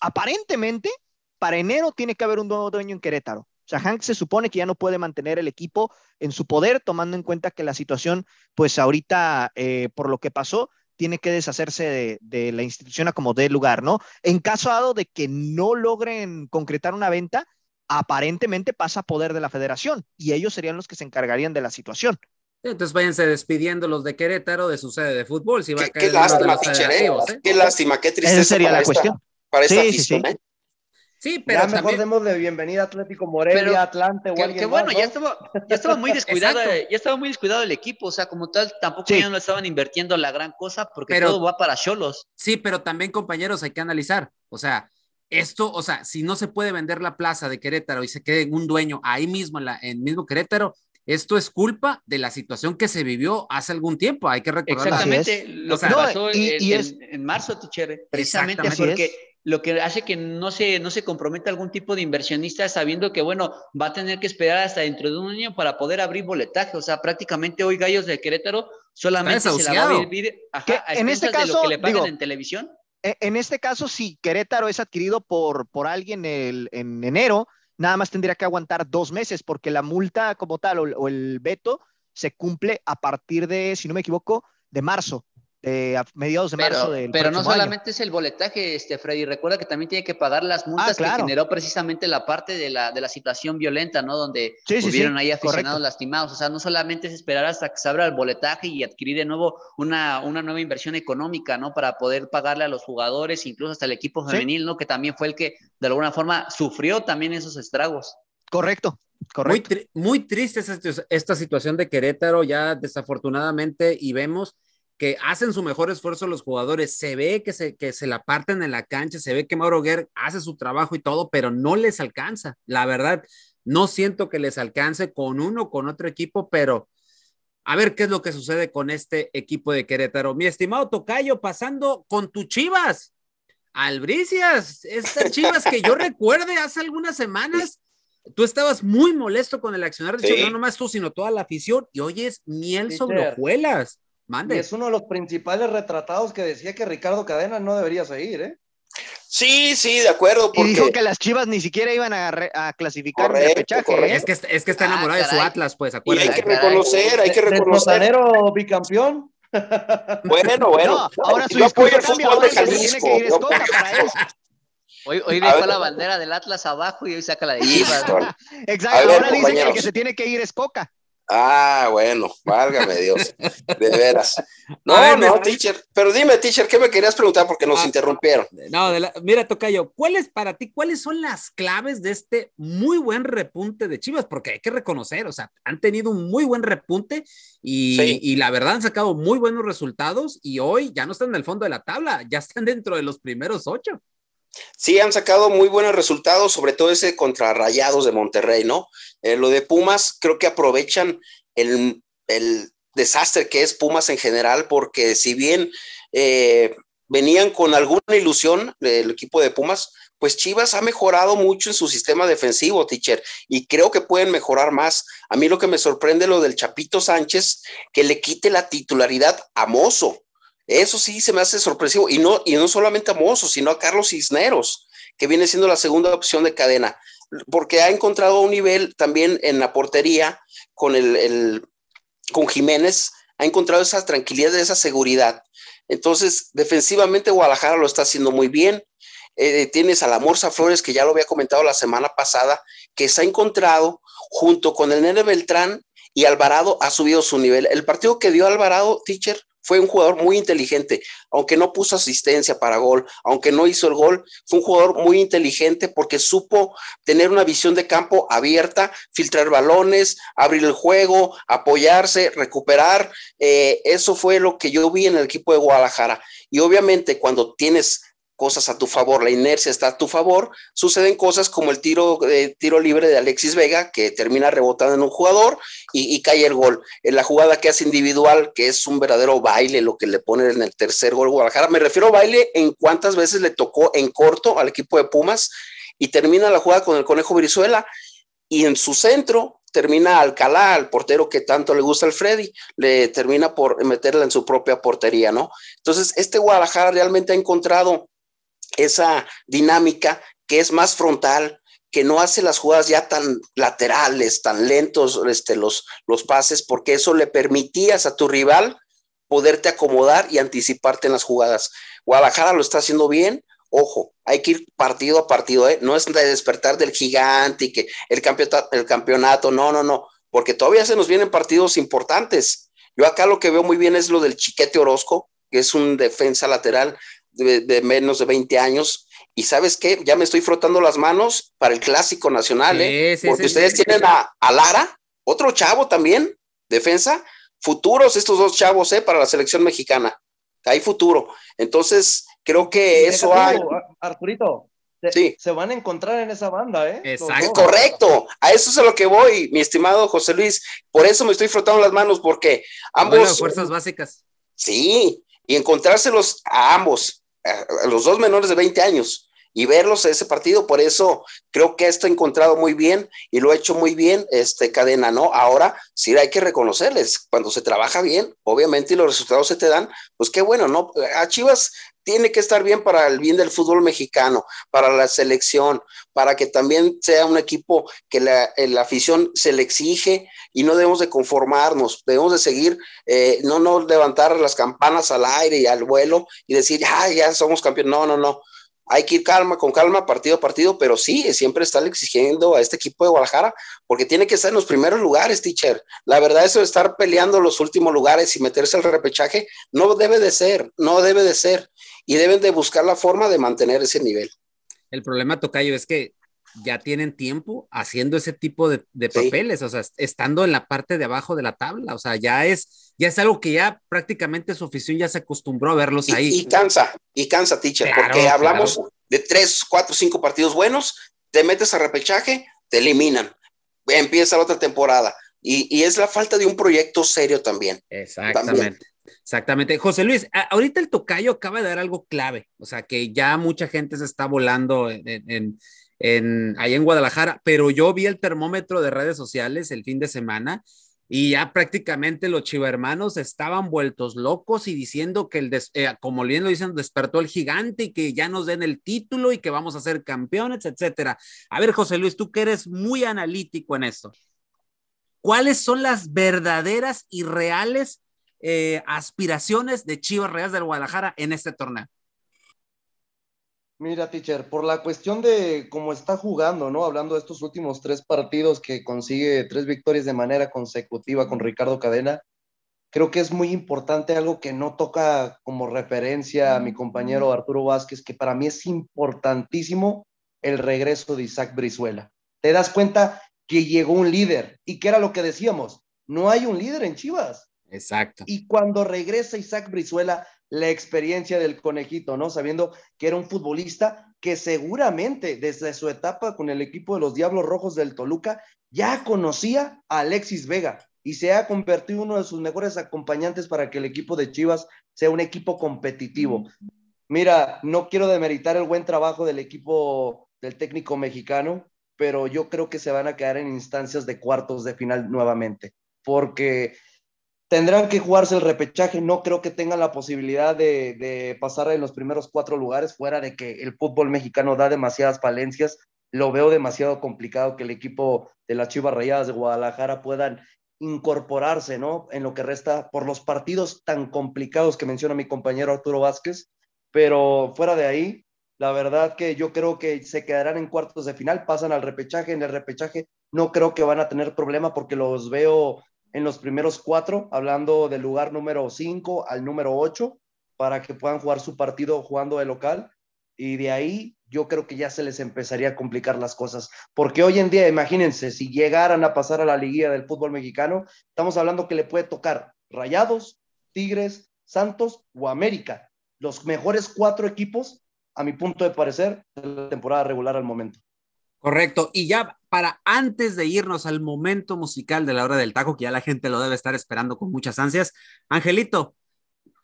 Speaker 2: aparentemente para enero tiene que haber un nuevo dueño en Querétaro. O sea, Hank se supone que ya no puede mantener el equipo en su poder, tomando en cuenta que la situación, pues ahorita, eh, por lo que pasó, tiene que deshacerse de, la institución a como dé lugar, ¿no? En caso dado de que no logren concretar una venta, aparentemente pasa a poder de la federación y ellos serían los que se encargarían de la situación.
Speaker 1: Entonces váyanse despidiendo los de Querétaro de su sede de fútbol. Si va
Speaker 4: qué, a lástima, ¿eh? qué lástima, qué tristeza.
Speaker 2: Esa sería la cuestión.
Speaker 4: Para esta afición, ¿eh?
Speaker 3: Sí, pero ya mejor demos de bienvenida Atlético Morelia, Atlante o
Speaker 5: que, que bueno, ya estaba, ya estaba muy descuidado, ya estaba muy descuidado el equipo, o sea, como tal, tampoco ya no estaban invirtiendo la gran cosa porque todo va para Cholos.
Speaker 1: Sí, pero también compañeros hay que analizar, o sea, esto, o sea, si no se puede vender la plaza de Querétaro y se quede un dueño ahí mismo en, la, en mismo Querétaro, esto es culpa de la situación que se vivió hace algún tiempo, hay que recordar.
Speaker 5: Exactamente, lo que pasó en, marzo, Tichere, precisamente porque lo que hace que no se, no se comprometa algún tipo de inversionista sabiendo que, bueno, va a tener que esperar hasta dentro de un año para poder abrir boletaje. O sea, prácticamente hoy Gallos de Querétaro solamente se la va a vivir
Speaker 2: en este caso, de lo
Speaker 5: que le pagan en televisión.
Speaker 2: E, en este caso, si Querétaro es adquirido por, por alguien el, en enero, nada más tendría que aguantar dos meses porque la multa como tal o el veto se cumple a partir de, si no me equivoco, de marzo a mediados de marzo del
Speaker 5: Pero no solamente es el boletaje, este Freddy, recuerda que también tiene que pagar las multas ah, que generó precisamente la parte de la, de la situación violenta, ¿no? Donde sí, ahí aficionados lastimados. O sea, no solamente es esperar hasta que se abra el boletaje y adquirir de nuevo una, una nueva inversión económica, ¿no? Para poder pagarle a los jugadores, incluso hasta el equipo femenil, ¿no? Que también fue el que de alguna forma sufrió también esos estragos.
Speaker 2: Correcto. Correcto.
Speaker 1: Muy, muy triste esta, esta situación de Querétaro, ya desafortunadamente, y vemos que hacen su mejor esfuerzo los jugadores, se ve que se, que se la parten en la cancha, se ve que Mauro Guerra hace su trabajo y todo, pero no les alcanza. La verdad, no siento que les alcance con uno o con otro equipo, pero a ver qué es lo que sucede con este equipo de Querétaro. Mi estimado Tocayo, pasando con tu Chivas, Albricias, estas Chivas que yo recuerde hace algunas semanas. Tú estabas muy molesto con el accionar de no nomás tú, sino toda la afición, y hoy es miel sobre hojuelas.
Speaker 3: Y es uno de los principales retratados que decía que Ricardo Cadena no debería seguir, ¿eh?
Speaker 4: Sí, sí, de acuerdo.
Speaker 2: Porque... Y dijo que las Chivas ni siquiera iban a, clasificar el pechaje. ¿eh?
Speaker 1: Es, que, es que está enamorado de su Atlas, pues,
Speaker 4: acuérdate. hay que reconocer, hay que reconocer.
Speaker 3: ¿El bicampeón?
Speaker 4: Bueno, bueno.
Speaker 2: ahora su apoyo el fútbol de Jalisco. Tiene que ir Escoca para él.
Speaker 5: Hoy, hoy dejó la bandera del Atlas abajo y hoy saca la de Chivas.
Speaker 2: Exacto, ahora dice que el que se tiene que ir es Coca.
Speaker 4: Ah, bueno, válgame Dios, de veras. No, no, teacher, pero dime, teacher, ¿qué me querías preguntar? Porque nos ah, interrumpieron.
Speaker 1: No, de mira, Tocayo, ¿cuáles para ti, cuáles son las claves de este muy buen repunte de Chivas? Porque hay que reconocer, o sea, han tenido un muy buen repunte y, y la verdad han sacado muy buenos resultados y hoy ya no están en el fondo de la tabla, ya están dentro de los primeros ocho.
Speaker 4: Sí, han sacado muy buenos resultados, sobre todo ese contra Rayados de Monterrey, ¿no? Eh, lo de Pumas, creo que aprovechan el, desastre que es Pumas en general, porque si bien eh, venían con alguna ilusión del equipo de Pumas, pues Chivas ha mejorado mucho en su sistema defensivo, teacher, y creo que pueden mejorar más. A mí lo que me sorprende lo del Chapito Sánchez, que le quite la titularidad a Mozo. Eso sí se me hace sorpresivo, y no, y no solamente a Mozo, sino a Carlos Cisneros, que viene siendo la segunda opción de cadena porque ha encontrado un nivel también en la portería con el, con Jiménez, ha encontrado esa tranquilidad, esa seguridad. Entonces, defensivamente Guadalajara lo está haciendo muy bien. Eh, tienes a la Morsa Flores, que ya lo había comentado la semana pasada, que se ha encontrado junto con el Nene Beltrán y Alvarado ha subido su nivel. El partido que dio Alvarado, teacher, fue un jugador muy inteligente, aunque no puso asistencia para gol, aunque no hizo el gol, fue un jugador muy inteligente porque supo tener una visión de campo abierta, filtrar balones, abrir el juego, apoyarse, recuperar. Eh, eso fue lo que yo vi en el equipo de Guadalajara. Y obviamente cuando tienes cosas a tu favor, la inercia está a tu favor, suceden cosas como el tiro, de tiro libre de Alexis Vega, que termina rebotando en un jugador y, cae el gol. En la jugada que hace individual, que es un verdadero baile, lo que le pone en el tercer gol Guadalajara. Me refiero a baile en cuántas veces le tocó en corto al equipo de Pumas y termina la jugada con el conejo Brizuela y en su centro termina Alcalá, al portero que tanto le gusta al Freddy, le termina por meterla en su propia portería, ¿no? Entonces, este Guadalajara realmente ha encontrado esa dinámica que es más frontal, que no hace las jugadas ya tan laterales, tan lentos este, los, los pases, porque eso le permitías a tu rival poderte acomodar y anticiparte en las jugadas. Guadalajara lo está haciendo bien, ojo, hay que ir partido a partido, ¿eh? no es de despertar del gigante y que el campeonato, el campeonato, no, no, no, porque todavía se nos vienen partidos importantes. Yo acá lo que veo muy bien es lo del Chiquete Orozco, que es un defensa lateral de, menos de 20 años. Y sabes qué, ya me estoy frotando las manos para el clásico nacional, ¿eh? porque ustedes tienen a, Lara, otro chavo también, defensa, futuros estos dos chavos, ¿eh? Para la selección mexicana. Hay futuro. Entonces, creo que eso hay.
Speaker 3: Arturito, sí. se van a encontrar en esa banda, ¿eh?
Speaker 4: Exacto. Correcto. A eso es a lo que voy, mi estimado José Luis. Por eso me estoy frotando las manos, porque ambos.
Speaker 1: fuerzas básicas.
Speaker 4: Sí, y encontrárselos a ambos, a los dos menores de 20 años y verlos ese partido. Por eso creo que esto ha encontrado muy bien y lo ha hecho muy bien este cadena, ¿no? Ahora sí hay que reconocerles, cuando se trabaja bien, obviamente y los resultados se te dan, pues qué bueno, ¿no? A Chivas tiene que estar bien para el bien del fútbol mexicano, para la selección, para que también sea un equipo que la, la afición se le exige y no debemos de conformarnos, debemos de seguir, eh, no, no levantar las campanas al aire y al vuelo y decir, ya, ya somos campeones. No, no, no. Hay que ir calma, con calma, partido a partido, pero sí, siempre está exigiendo a este equipo de Guadalajara, porque tiene que estar en los primeros lugares, teacher. La verdad, eso de estar peleando los últimos lugares y meterse al repechaje, no debe de ser, no debe de ser. Y deben de buscar la forma de mantener ese nivel.
Speaker 1: El problema, Tocayo, es que ya tienen tiempo haciendo ese tipo de, papeles, o sea, estando en la parte de abajo de la tabla, o sea, ya es, ya es algo que ya prácticamente su afición ya se acostumbró a verlos ahí.
Speaker 4: Y cansa, y cansa, teacher, porque hablamos de tres, cuatro, cinco partidos buenos, te metes a repechaje, te eliminan, empieza la otra temporada, y, es la falta de un proyecto serio también.
Speaker 1: Exactamente. Exactamente. José Luis, ahorita el tocayo acaba de dar algo clave, o sea, que ya mucha gente se está volando en en, ahí en Guadalajara, pero yo vi el termómetro de redes sociales el fin de semana y ya prácticamente los chivermanos estaban vueltos locos y diciendo que el, eh, como bien lo dicen, despertó el gigante y que ya nos den el título y que vamos a ser campeones, etcétera. A ver, José Luis, tú que eres muy analítico en esto, ¿cuáles son las verdaderas y reales eh, aspiraciones de Chivas Reales del Guadalajara en este torneo?
Speaker 3: Mira, teacher, por la cuestión de cómo está jugando, ¿no? Hablando de estos últimos tres partidos que consigue tres victorias de manera consecutiva con Ricardo Cadena, creo que es muy importante algo que no toca como referencia a mi compañero Arturo Vázquez, que para mí es importantísimo el regreso de Isaac Brizuela. Te das cuenta que llegó un líder y que era lo que decíamos, no hay un líder en Chivas.
Speaker 1: Exacto.
Speaker 3: Y cuando regresa Isaac Brizuela, la experiencia del conejito, ¿no? Sabiendo que era un futbolista que seguramente desde su etapa con el equipo de los Diablos Rojos del Toluca ya conocía a Alexis Vega y se ha convertido uno de sus mejores acompañantes para que el equipo de Chivas sea un equipo competitivo. Mira, no quiero demeritar el buen trabajo del equipo del técnico mexicano, pero yo creo que se van a quedar en instancias de cuartos de final nuevamente, porque tendrán que jugarse el repechaje. No creo que tengan la posibilidad de, pasar en los primeros cuatro lugares, fuera de que el fútbol mexicano da demasiadas falencias. Lo veo demasiado complicado que el equipo de las Chivas Rayadas de Guadalajara puedan incorporarse, ¿no? En lo que resta por los partidos tan complicados que menciona mi compañero Arturo Vázquez. Pero fuera de ahí, la verdad que yo creo que se quedarán en cuartos de final, pasan al repechaje. En el repechaje no creo que van a tener problema porque los veo en los primeros cuatro, hablando del lugar número cinco al número ocho, para que puedan jugar su partido jugando de local. Y de ahí yo creo que ya se les empezaría a complicar las cosas. Porque hoy en día, imagínense, si llegaran a pasar a la liguilla del fútbol mexicano, estamos hablando que le puede tocar Rayados, Tigres, Santos o América. Los mejores cuatro equipos, a mi punto de parecer, de la temporada regular al momento.
Speaker 1: Correcto. Y ya para antes de irnos al momento musical de la hora del taco, que ya la gente lo debe estar esperando con muchas ansias, Angelito,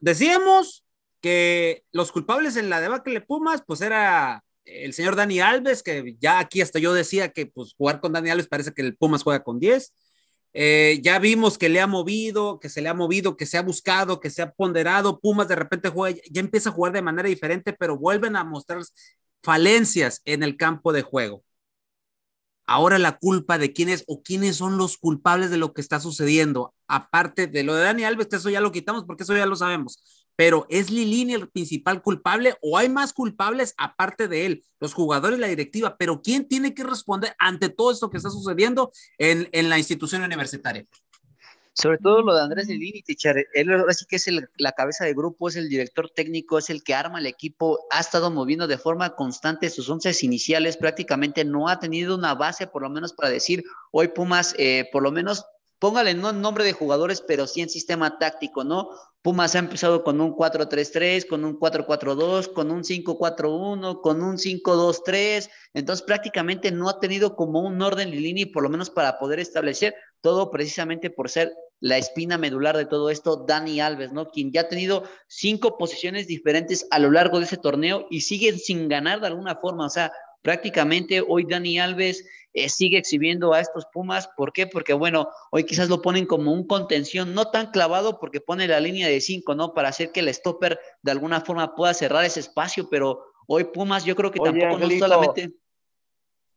Speaker 1: decíamos que los culpables en la debacle Pumas, pues era el señor Dani Alves, que ya aquí hasta yo decía que pues jugar con Dani Alves parece que el Pumas juega con 10. Eh, ya vimos que le ha movido, que se le ha movido, que se ha buscado, que se ha ponderado. Pumas de repente juega, ya empieza a jugar de manera diferente, pero vuelven a mostrar falencias en el campo de juego. Ahora la culpa de quién es o quiénes son los culpables de lo que está sucediendo, aparte de lo de Dani Alves, eso ya lo quitamos porque eso ya lo sabemos. Pero ¿es Lilini el principal culpable o hay más culpables aparte de él? Los jugadores, la directiva, pero ¿quién tiene que responder ante todo esto que está sucediendo en, en la institución universitaria?
Speaker 5: Sobre todo lo de Andrés Lilini, él ahora sí que es la cabeza de grupo, es el director técnico, es el que arma el equipo, ha estado moviendo de forma constante sus once iniciales, prácticamente no ha tenido una base, por lo menos para decir, hoy Pumas, eh, por lo menos póngale no nombre de jugadores, pero sí en sistema táctico, ¿no? Pumas ha empezado con un 4-3-3, con un 4-4-2, con un 5-4-1, con un 5-2-3. Entonces prácticamente no ha tenido como un orden Lilini, por lo menos para poder establecer todo precisamente por ser la espina medular de todo esto, Dani Alves, ¿no? Quien ya ha tenido cinco posiciones diferentes a lo largo de ese torneo y sigue sin ganar de alguna forma. O sea, prácticamente hoy Dani Alves eh, sigue exhibiendo a estos Pumas. ¿Por qué? Porque, bueno, hoy quizás lo ponen como un contención, no tan clavado porque pone la línea de cinco, ¿no? Para hacer que el stopper de alguna forma pueda cerrar ese espacio, pero hoy Pumas yo creo que tampoco no solamente...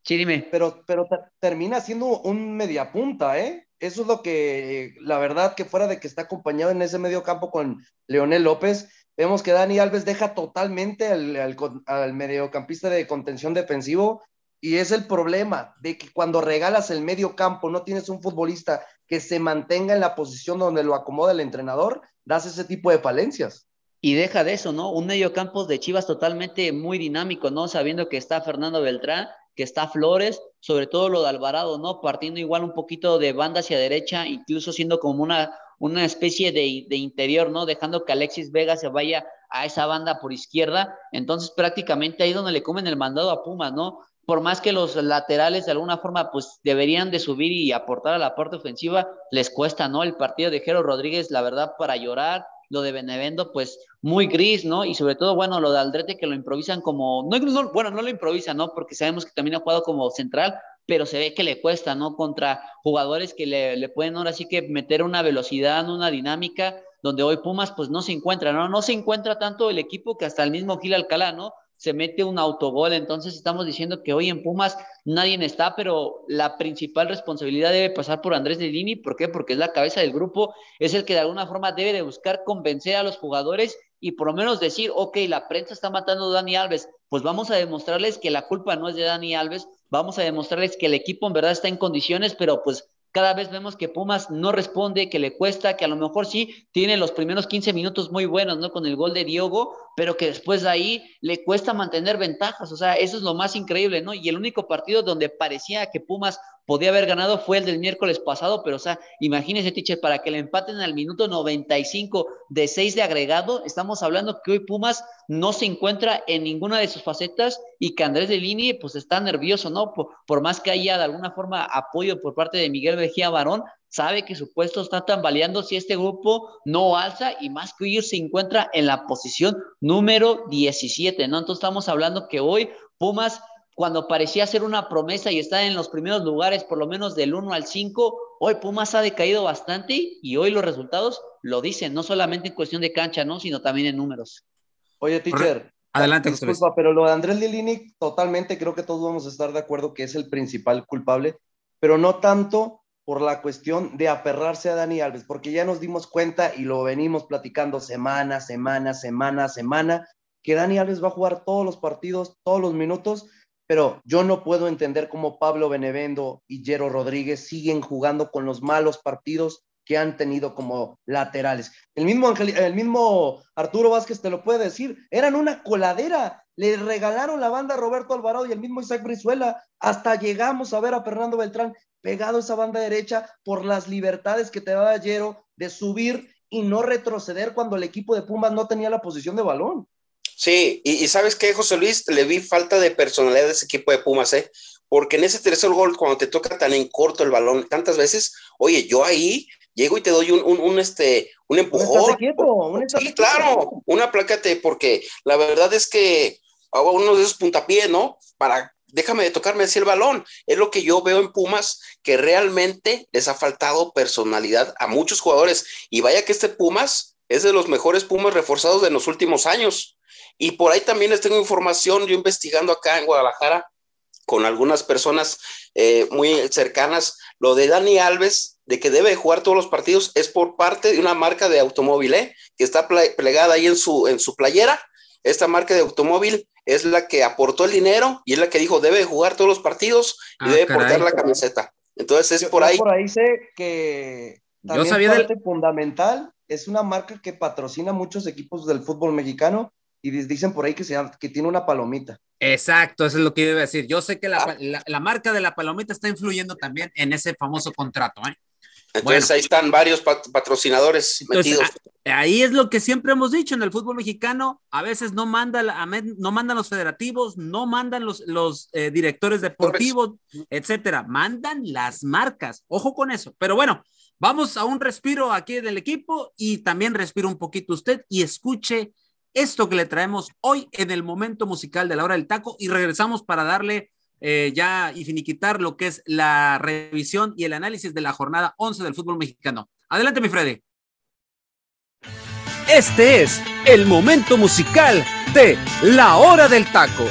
Speaker 3: Sí, dime. Pero, pero termina siendo un mediapunta, ¿eh? Eso es lo que, la verdad, que fuera de que está acompañado en ese medio campo con Leonel López, vemos que Dani Alves deja totalmente al, mediocampista de contención defensivo y es el problema de que cuando regalas el medio campo, no tienes un futbolista que se mantenga en la posición donde lo acomoda el entrenador, das ese tipo de falencias.
Speaker 5: Y deja de eso, ¿no? Un medio campo de Chivas totalmente muy dinámico, ¿no? Sabiendo que está Fernando Beltrán, que está Flores, sobre todo lo de Alvarado, ¿no? Partiendo igual un poquito de banda hacia derecha, incluso siendo como una, una especie de, de interior, ¿no? Dejando que Alexis Vega se vaya a esa banda por izquierda. Entonces, prácticamente ahí donde le comen el mandado a Pumas, ¿no? Por más que los laterales de alguna forma pues deberían de subir y aportar a la parte ofensiva, les cuesta, ¿no? El partido de Jero Rodríguez, la verdad, para llorar, lo de Benevendo, pues muy gris, ¿no? Y sobre todo, bueno, lo de Aldrete que lo improvisan como, no, bueno, no lo improvisan, ¿no? Porque sabemos que también ha jugado como central, pero se ve que le cuesta, ¿no? Contra jugadores que le, le pueden ahora sí que meter una velocidad, una dinámica, donde hoy Pumas pues no se encuentra, ¿no? No se encuentra tanto el equipo que hasta el mismo Gil Alcalá, ¿no? Se mete un autogol, entonces estamos diciendo que hoy en Pumas nadie está, pero la principal responsabilidad debe pasar por Andrés Lini, ¿por qué? Porque es la cabeza del grupo, es el que de alguna forma debe de buscar convencer a los jugadores y por lo menos decir, ok, la prensa está matando a Dani Alves, pues vamos a demostrarles que la culpa no es de Dani Alves, vamos a demostrarles que el equipo en verdad está en condiciones, pero pues cada vez vemos que Pumas no responde, que le cuesta, que a lo mejor sí tiene los primeros 15 minutos muy buenos, ¿no? Con el gol de Diogo, pero que después de ahí le cuesta mantener ventajas. O sea, eso es lo más increíble, ¿no? Y el único partido donde parecía que Pumas podía haber ganado fue el del miércoles pasado, pero o sea, imagínese, teacher, para que le empaten al minuto 95 de 6 de agregado, estamos hablando que hoy Pumas no se encuentra en ninguna de sus facetas y que Andrés de Lini pues está nervioso, ¿no? Por, más que haya de alguna forma apoyo por parte de Miguel Mejía Barón, sabe que su puesto está tambaleando si este grupo no alza y más que hoy se encuentra en la posición número 17, ¿no? Entonces estamos hablando que hoy Pumas cuando parecía ser una promesa y está en los primeros lugares, por lo menos del 1 al 5, hoy Pumas ha decaído bastante y hoy los resultados lo dicen, no solamente en cuestión de cancha, ¿no? sino también en números.
Speaker 3: Oye, teacher.
Speaker 1: Adelante,
Speaker 3: Disculpa, pero lo de Andrés Lilini, totalmente creo que todos vamos a estar de acuerdo que es el principal culpable, pero no tanto por la cuestión de aferrarse a Dani Alves, porque ya nos dimos cuenta y lo venimos platicando semana, semana, semana, semana, que Dani Alves va a jugar todos los partidos, todos los minutos, pero yo no puedo entender cómo Pablo Benevendo y Jero Rodríguez siguen jugando con los malos partidos que han tenido como laterales. El mismo, el mismo Arturo Vázquez te lo puede decir, eran una coladera, le regalaron la banda a Roberto Alvarado y el mismo Isaac Brizuela, hasta llegamos a ver a Fernando Beltrán pegado a esa banda derecha por las libertades que te daba Jero de subir y no retroceder cuando el equipo de Pumas no tenía la posición de balón.
Speaker 4: Sí, y, sabes qué, José Luis, le vi falta de personalidad de ese equipo de Pumas, ¿eh? Porque en ese tercer gol, cuando te toca tan en corto el balón tantas veces, oye, yo ahí llego y te doy un, un, este, un empujón. sí, claro, una plácate, porque la verdad es que uno de esos puntapiés, ¿no? Para, déjame de tocarme así el balón. Es lo que yo veo en Pumas, que realmente les ha faltado personalidad a muchos jugadores. Y vaya que este Pumas es de los mejores Pumas reforzados de los últimos años. Y por ahí también les tengo información, yo investigando acá en Guadalajara con algunas personas eh, muy cercanas, lo de Dani Alves, de que debe jugar todos los partidos, es por parte de una marca de automóvil, ¿eh? que está plegada ahí en su, en su playera. Esta marca de automóvil es la que aportó el dinero y es la que dijo debe jugar todos los partidos y ah, debe portar la camiseta. Entonces es por ahí.
Speaker 3: Por ahí sé que también yo sabía parte fundamental es una marca que patrocina muchos equipos del fútbol mexicano y dicen por ahí que, se, que tiene una palomita.
Speaker 1: Exacto, eso es lo que iba a decir. Yo sé que la, ah. marca de la palomita está influyendo también en ese famoso contrato. ¿eh?
Speaker 4: Entonces ahí están varios patrocinadores metidos.
Speaker 1: ahí es lo que siempre hemos dicho en el fútbol mexicano. A veces no, manda, no mandan los federativos, no mandan los, los eh, directores deportivos, etcétera. Mandan las marcas. Ojo con eso. Pero bueno, vamos a un respiro aquí del equipo y también respiro un poquito usted y escuche esto que le traemos hoy en el momento musical de la hora del taco y regresamos para darle eh, ya y finiquitar lo que es la revisión y el análisis de la jornada 11 del fútbol mexicano. Adelante, mi Freddy.
Speaker 6: Este es el momento musical de la hora del taco.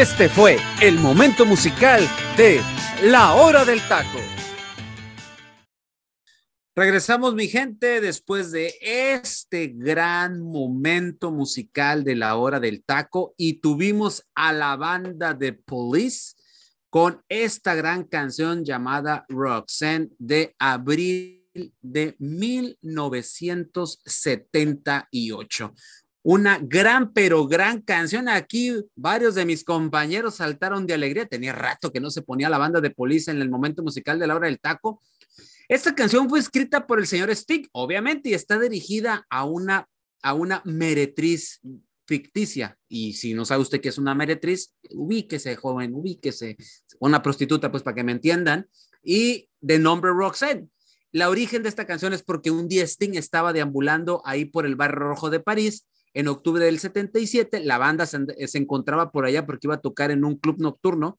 Speaker 6: Este fue el momento musical de La Hora del Taco.
Speaker 1: Regresamos, mi gente, después de este gran momento musical de la hora del taco y tuvimos a la banda de Police con esta gran canción llamada Roxanne de abril de 1978. Una gran, pero gran canción. Aquí varios de mis compañeros saltaron de alegría. Tenía rato que no se ponía la banda de Police en el momento musical de la hora del taco. Esta canción fue escrita por el señor Stig, obviamente, y está dirigida a una, a una meretriz ficticia. Y si no sabe usted qué es una meretriz, ubíquese, joven, ubíquese. Una prostituta, pues para que me entiendan. Y de nombre Roxanne. La origen de esta canción es porque un día Sting estaba deambulando ahí por el barrio rojo de París en octubre del 77. La banda se, encontraba por allá porque iba a tocar en un club nocturno.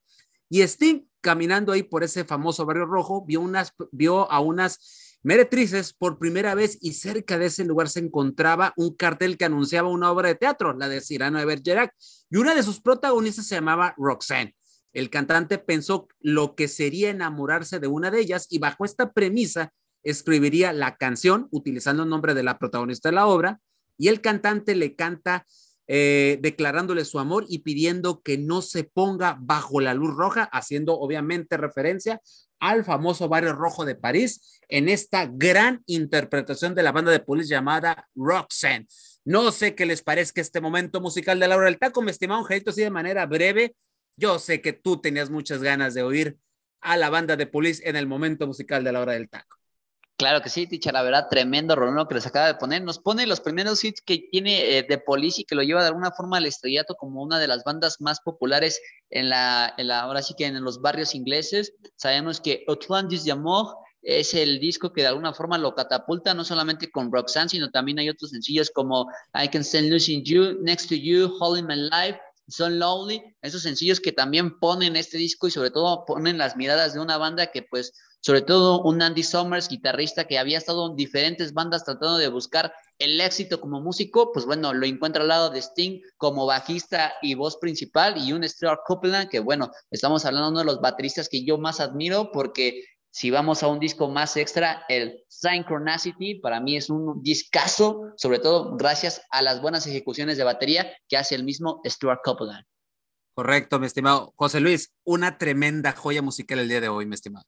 Speaker 1: Y Sting caminando ahí por ese famoso barrio rojo, vio, unas, vio a unas meretrices por primera vez y cerca de ese lugar se encontraba un cartel que anunciaba una obra de teatro, la de Cyrano de Bergerac, y una de sus protagonistas se llamaba Roxanne. El cantante pensó lo que sería enamorarse de una de ellas y bajo esta premisa escribiría la canción utilizando el nombre de la protagonista de la obra y el cantante le canta eh, declarándole su amor y pidiendo que no se ponga bajo la luz roja, haciendo obviamente referencia al famoso barrio rojo de París en esta gran interpretación de la banda de policía llamada Roxanne. No sé qué les parezca este momento musical de Laura del Taco, mi estimado Angelito, así de manera breve. Yo sé que tú tenías muchas ganas de oír a la banda de Police en el momento musical de la hora del taco.
Speaker 5: Claro que sí, Ticha, la verdad, tremendo rollo que les acaba de poner. Nos pone los primeros hits que tiene eh, de Police y que lo lleva de alguna forma al estrellato como una de las bandas más populares en la, ahora sí que en los barrios ingleses. Sabemos que Outlandis de Amor es el disco que de alguna forma lo catapulta, no solamente con Roxanne, sino también hay otros sencillos como I Can Stand Losing You, Next to You, Holding My Life, son Lonely, esos sencillos que también ponen este disco y sobre todo ponen las miradas de una banda que pues sobre todo un Andy Summers, guitarrista que había estado en diferentes bandas tratando de buscar el éxito como músico, pues bueno, lo encuentra al lado de Sting como bajista y voz principal y un Stuart Copeland que bueno, estamos hablando de uno de los bateristas que yo más admiro porque si vamos a un disco más extra, el Synchronicity para mí es un discazo, sobre todo gracias a las buenas ejecuciones de batería que hace el mismo Stuart Copeland.
Speaker 1: Correcto, mi estimado José Luis, una tremenda joya musical el día de hoy, mi estimado.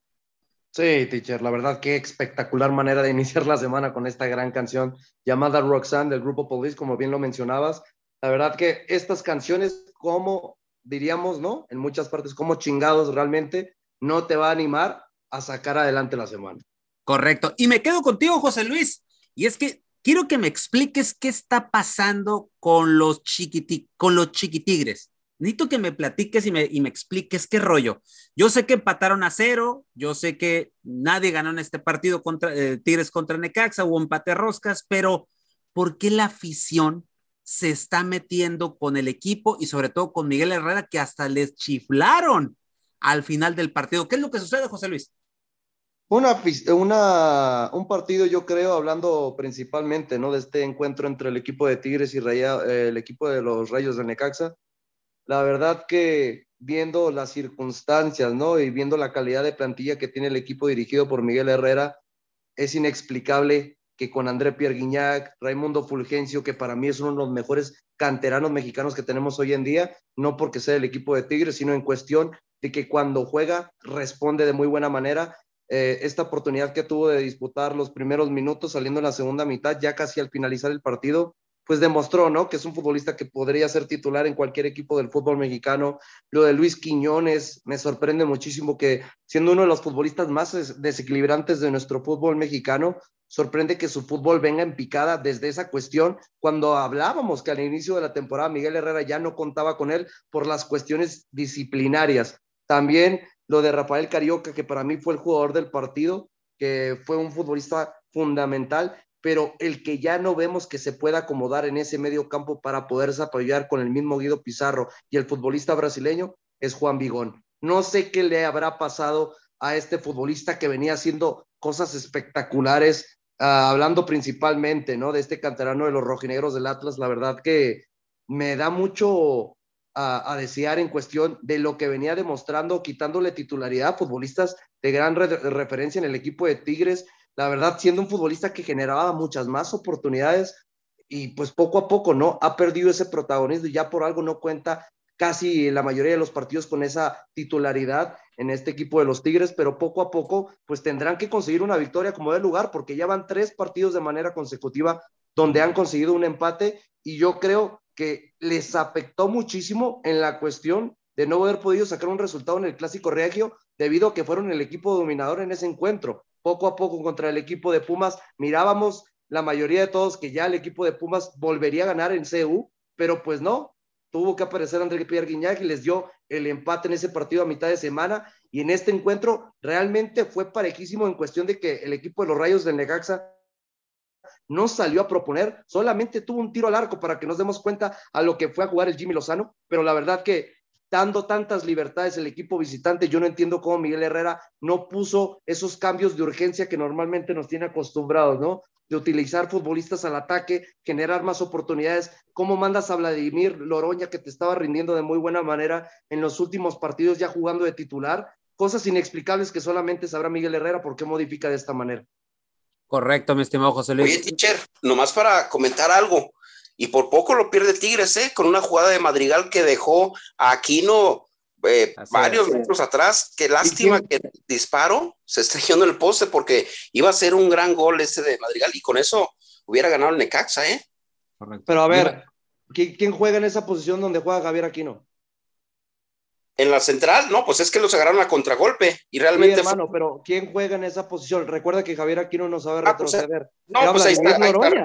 Speaker 3: Sí, teacher, la verdad qué espectacular manera de iniciar la semana con esta gran canción llamada Roxanne del grupo Police, como bien lo mencionabas. La verdad que estas canciones, como diríamos, ¿no? En muchas partes, como chingados realmente, no te va a animar a sacar adelante la semana.
Speaker 1: Correcto. Y me quedo contigo, José Luis. Y es que quiero que me expliques qué está pasando con los, chiquiti con los chiquitigres. Necesito que me platiques y me, y me expliques qué rollo. Yo sé que empataron a cero, yo sé que nadie ganó en este partido contra eh, Tigres contra Necaxa, hubo empate roscas, pero ¿por qué la afición se está metiendo con el equipo y sobre todo con Miguel Herrera que hasta les chiflaron al final del partido? ¿Qué es lo que sucede, José Luis?
Speaker 3: Una, una, un partido, yo creo, hablando principalmente ¿no? de este encuentro entre el equipo de Tigres y eh, el equipo de los Rayos de Necaxa. La verdad que viendo las circunstancias ¿no? y viendo la calidad de plantilla que tiene el equipo dirigido por Miguel Herrera, es inexplicable que con André Pierre Guignac, Raimundo Fulgencio, que para mí es uno de los mejores canteranos mexicanos que tenemos hoy en día, no porque sea el equipo de Tigres, sino en cuestión de que cuando juega responde de muy buena manera eh, esta oportunidad que tuvo de disputar los primeros minutos saliendo en la segunda mitad, ya casi al finalizar el partido, pues demostró, ¿no? Que es un futbolista que podría ser titular en cualquier equipo del fútbol mexicano. Lo de Luis Quiñones me sorprende muchísimo que siendo uno de los futbolistas más desequilibrantes de nuestro fútbol mexicano, sorprende que su fútbol venga en picada desde esa cuestión cuando hablábamos que al inicio de la temporada Miguel Herrera ya no contaba con él por las cuestiones disciplinarias. También lo de Rafael Carioca, que para mí fue el jugador del partido, que fue un futbolista fundamental, pero el que ya no vemos que se pueda acomodar en ese medio campo para poderse apoyar con el mismo Guido Pizarro y el futbolista brasileño es Juan Vigón. No sé qué le habrá pasado a este futbolista que venía haciendo cosas espectaculares, uh, hablando principalmente, ¿no? De este canterano de los rojinegros del Atlas, la verdad que me da mucho, a, desear en cuestión de lo que venía demostrando, quitándole titularidad a futbolistas de gran referencia en el equipo de Tigres. La verdad, siendo un futbolista que generaba muchas más oportunidades y pues poco a poco, ¿no? Ha perdido ese protagonismo y ya por algo no cuenta casi la mayoría de los partidos con esa titularidad en este equipo de los Tigres, pero poco a poco pues tendrán que conseguir una victoria como de lugar porque ya van tres partidos de manera consecutiva donde han conseguido un empate y yo creo que les afectó muchísimo en la cuestión de no haber podido sacar un resultado en el clásico regio debido a que fueron el equipo dominador en ese encuentro. Poco a poco contra el equipo de Pumas. Mirábamos la mayoría de todos que ya el equipo de Pumas volvería a ganar en CU, pero pues no, tuvo que aparecer André Pierre Guignac y les dio el empate en ese partido a mitad de semana. Y en este encuentro realmente fue parejísimo en cuestión de que el equipo de los Rayos del Necaxa no salió a proponer, solamente tuvo un tiro al arco para que nos demos cuenta a lo que fue a jugar el Jimmy Lozano, pero la verdad que dando tantas libertades el equipo visitante, yo no entiendo cómo Miguel Herrera no puso esos cambios de urgencia que normalmente nos tiene acostumbrados, ¿no? De utilizar futbolistas al ataque, generar más oportunidades. ¿Cómo mandas a Vladimir Loroña, que te estaba rindiendo de muy buena manera en los últimos partidos, ya jugando de titular? Cosas inexplicables que solamente sabrá Miguel Herrera por qué modifica de esta manera.
Speaker 1: Correcto, mi estimado José Luis.
Speaker 4: Oye, teacher, nomás para comentar algo, y por poco lo pierde Tigres, ¿eh? Con una jugada de Madrigal que dejó a Aquino eh, varios metros atrás. Qué lástima que el disparo se estrelló en el poste porque iba a ser un gran gol ese de Madrigal y con eso hubiera ganado el Necaxa, ¿eh?
Speaker 3: Correcto. Pero a ver, ¿quién juega en esa posición donde juega Javier Aquino?
Speaker 4: En la central, no, pues es que los agarraron a contragolpe y realmente.
Speaker 3: Sí, hermano, pero ¿quién juega en esa posición? Recuerda que Javier Aquino no sabe ah, pues, retroceder.
Speaker 4: no, pues ahí, está,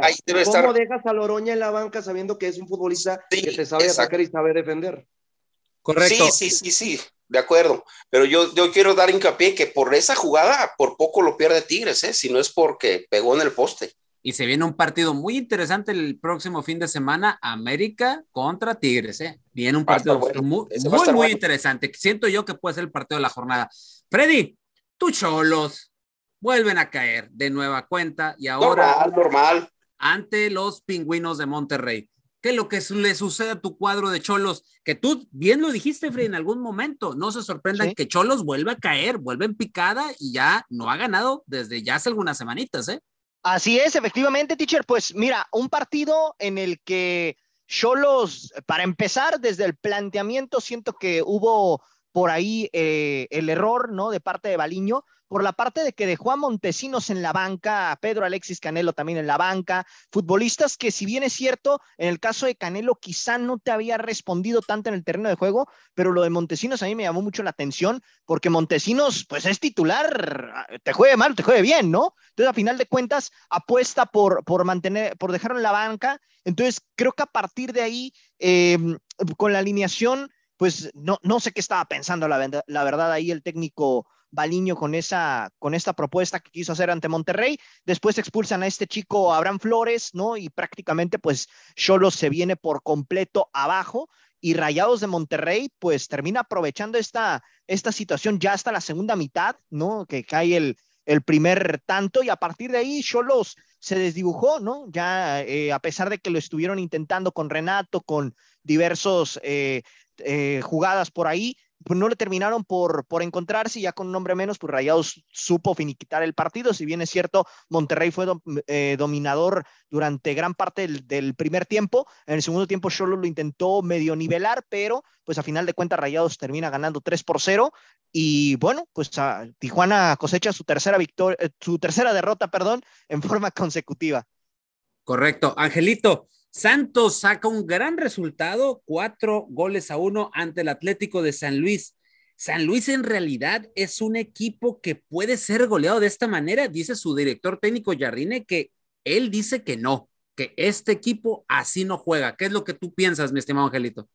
Speaker 4: ahí, debe
Speaker 3: ¿Cómo
Speaker 4: estar.
Speaker 3: dejas a Loroña en la banca sabiendo que es un futbolista que te sabe atacar y sabe defender?
Speaker 4: Correcto. Sí, sí, sí, sí, de acuerdo. Pero yo, yo quiero dar hincapié que por esa jugada, por poco lo pierde Tigres, ¿eh? si no es porque pegó en el poste.
Speaker 1: Y se viene un partido muy interesante el próximo fin de semana, América contra Tigres, ¿eh? Viene un partido muy, muy, interesante. Siento yo que puede ser el partido de la jornada. Freddy, tus cholos vuelven a caer de nueva cuenta y ahora
Speaker 4: normal, normal.
Speaker 1: ante los pingüinos de Monterrey. ¿Qué es lo que le sucede a tu cuadro de Cholos? Que tú bien lo dijiste, Freddy, en algún momento. No se sorprendan que Cholos vuelva a caer, vuelve en picada y ya no ha ganado desde ya hace algunas semanitas, ¿eh?
Speaker 2: Así es, efectivamente, teacher. Pues mira, un partido en el que Cholos, para empezar, desde el planteamiento, siento que hubo por ahí eh, el error, ¿no? De parte de Baliño, por la parte de que dejó a Montesinos en la banca, a Pedro Alexis Canelo también en la banca, futbolistas que si bien es cierto, en el caso de Canelo quizá no te había respondido tanto en el terreno de juego, pero lo de Montesinos a mí me llamó mucho la atención porque Montesinos pues es titular, te juegue mal, te juegue bien, ¿no? Entonces a final de cuentas apuesta por, por mantener, por dejarlo en la banca, entonces creo que a partir de ahí, em, con la alineación, pues no, no sé qué estaba pensando la, la verdad ahí el técnico Baliño con esa con esta propuesta que quiso hacer ante Monterrey. Después expulsan a este chico Abraham Flores, ¿no? Y prácticamente pues Cholos se viene por completo abajo y Rayados de Monterrey pues termina aprovechando esta, esta situación ya hasta la segunda mitad, ¿no? Que cae el, el primer tanto y a partir de ahí Cholos se desdibujó, ¿no? Ya eh, a pesar de que lo estuvieron intentando con Renato, con diversos eh, eh, jugadas por ahí, no le terminaron por, por encontrarse ya con un nombre menos, pues Rayados supo finiquitar el partido. Si bien es cierto, Monterrey fue eh, dominador durante gran parte del, primer tiempo. En el segundo tiempo solo lo intentó medio nivelar, pero pues a final de cuentas Rayados termina ganando 3 por 0. Y bueno, pues Tijuana cosecha su tercera victoria, eh, su tercera derrota, perdón, en forma consecutiva.
Speaker 1: Correcto. Angelito, Santos saca un gran resultado, cuatro goles a uno ante el Atlético de San Luis. San Luis en realidad es un equipo que puede ser goleado de esta manera, dice su director técnico Jardine, que él dice que no, que este equipo así no juega. ¿Qué es lo que tú piensas, mi estimado Angelito?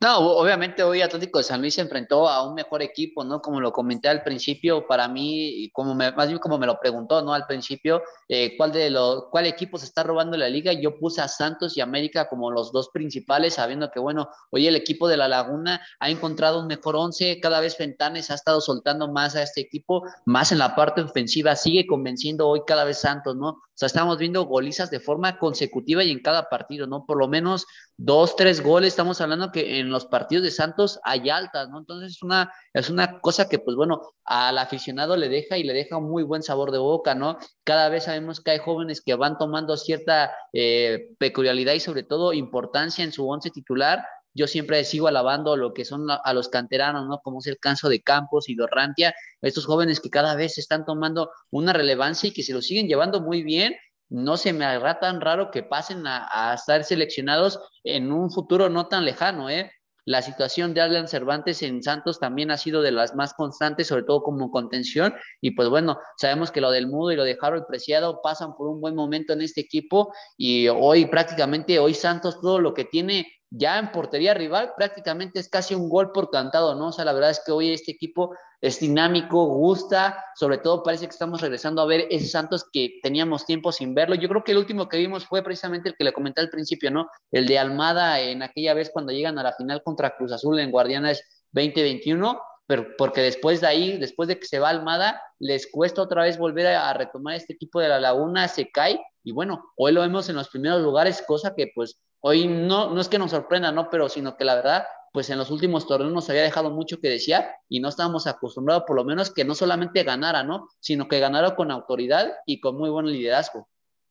Speaker 5: No, obviamente hoy Atlético de San Luis se enfrentó a un mejor equipo, ¿no? Como lo comenté al principio, para mí, como me, más bien como me lo preguntó, ¿no? Al principio, eh, ¿cuál de los, cuál equipo se está robando la liga? Yo puse a Santos y América como los dos principales, sabiendo que, bueno, hoy el equipo de La Laguna ha encontrado un mejor once, cada vez Fentanes ha estado soltando más a este equipo, más en la parte ofensiva, sigue convenciendo hoy cada vez Santos, ¿no? O sea, estamos viendo golizas de forma consecutiva y en cada partido, ¿no? Por lo menos dos, tres goles. Estamos hablando que en los partidos de Santos hay altas, ¿no? Entonces es una, es una cosa que, pues bueno, al aficionado le deja y le deja un muy buen sabor de boca, ¿no? Cada vez sabemos que hay jóvenes que van tomando cierta eh, peculiaridad y sobre todo importancia en su once titular yo siempre sigo alabando lo que son a los canteranos, ¿no? Como es el caso de Campos y Dorrantia, estos jóvenes que cada vez están tomando una relevancia y que se lo siguen llevando muy bien. No se me hará tan raro que pasen a, a estar seleccionados en un futuro no tan lejano, ¿eh? La situación de Alan Cervantes en Santos también ha sido de las más constantes, sobre todo como contención. Y pues bueno, sabemos que lo del Mudo y lo de Harold Preciado pasan por un buen momento en este equipo. Y hoy prácticamente, hoy Santos todo lo que tiene ya en portería rival prácticamente es casi un gol por cantado, ¿no? O sea, la verdad es que hoy este equipo es dinámico, gusta, sobre todo parece que estamos regresando a ver ese Santos que teníamos tiempo sin verlo. Yo creo que el último que vimos fue precisamente el que le comenté al principio, ¿no? El de Almada en aquella vez cuando llegan a la final contra Cruz Azul en Guardianes 2021, pero porque después de ahí, después de que se va Almada, les cuesta otra vez volver a, retomar este equipo de la Laguna, se cae y bueno, hoy lo vemos en los primeros lugares, cosa que pues Hoy no, no es que nos sorprenda, ¿no? Pero sino que la verdad, pues en los últimos torneos nos había dejado mucho que desear y no estábamos acostumbrados por lo menos que no solamente ganara, ¿no? Sino que ganara con autoridad y con muy buen liderazgo.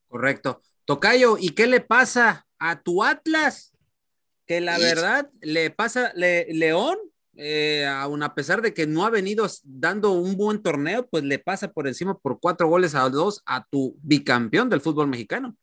Speaker 1: Correcto. Tocayo, ¿y qué le pasa a tu Atlas? Que la verdad le pasa, le, León, eh, aun a pesar de que no ha venido dando un buen torneo, pues le pasa por encima por cuatro goles a dos a tu bicampeón del fútbol mexicano.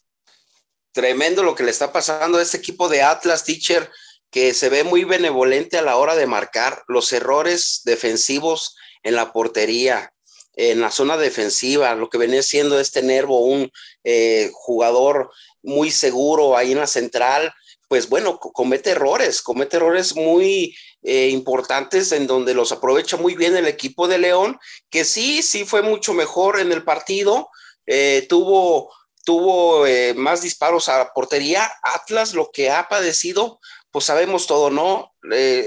Speaker 4: Tremendo lo que le está pasando a este equipo de Atlas, teacher, que se ve muy benevolente a la hora de marcar los errores defensivos en la portería, en la zona defensiva, lo que venía siendo este Nervo, un eh, jugador muy seguro ahí en la central, pues bueno, comete errores, comete errores muy eh, importantes en donde los aprovecha muy bien el equipo de León, que sí, sí fue mucho mejor en el partido, eh, tuvo tuvo eh, más disparos a la portería. Atlas lo que ha padecido, pues sabemos todo, ¿no?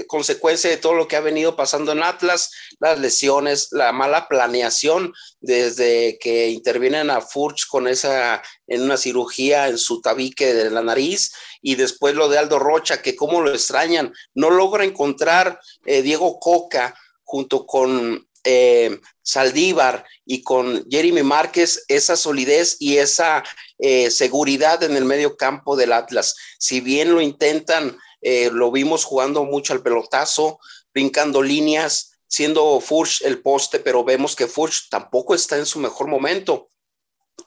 Speaker 4: Consecuencia de todo lo que ha venido pasando en Atlas, las lesiones, la mala planeación desde que intervienen a Furch con esa, en una cirugía en su tabique de la nariz, y después lo de Aldo Rocha, que como lo extrañan, no logra encontrar eh, Diego Coca junto con eh, Saldívar y con Jeremy Márquez esa solidez y esa eh, seguridad en el medio campo del Atlas. Si bien lo intentan, eh, lo vimos jugando mucho al pelotazo, brincando líneas, siendo Furch el poste, pero vemos que Furch tampoco está en su mejor momento.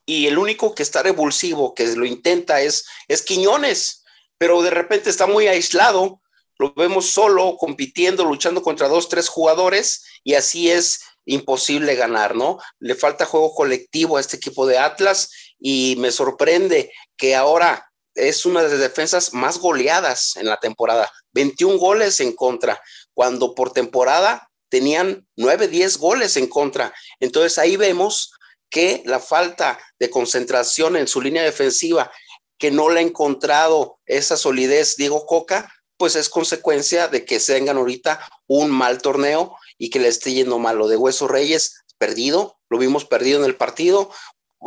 Speaker 4: Y el único que está revulsivo, que lo intenta, es, es Quiñones, pero de repente está muy aislado lo vemos solo, compitiendo, luchando contra dos, tres jugadores, y así es imposible ganar, ¿no? Le falta juego colectivo a este equipo de Atlas y me sorprende que ahora es una de las defensas más goleadas en la temporada, 21 goles en contra, cuando por temporada tenían 9, 10 goles en contra. Entonces ahí vemos que la falta de concentración en su línea defensiva, que no le ha encontrado esa solidez Diego Coca, pues es consecuencia de que se tengan ahorita un mal torneo y que le esté yendo mal. Lo de Hueso Reyes, perdido, lo vimos perdido en el partido.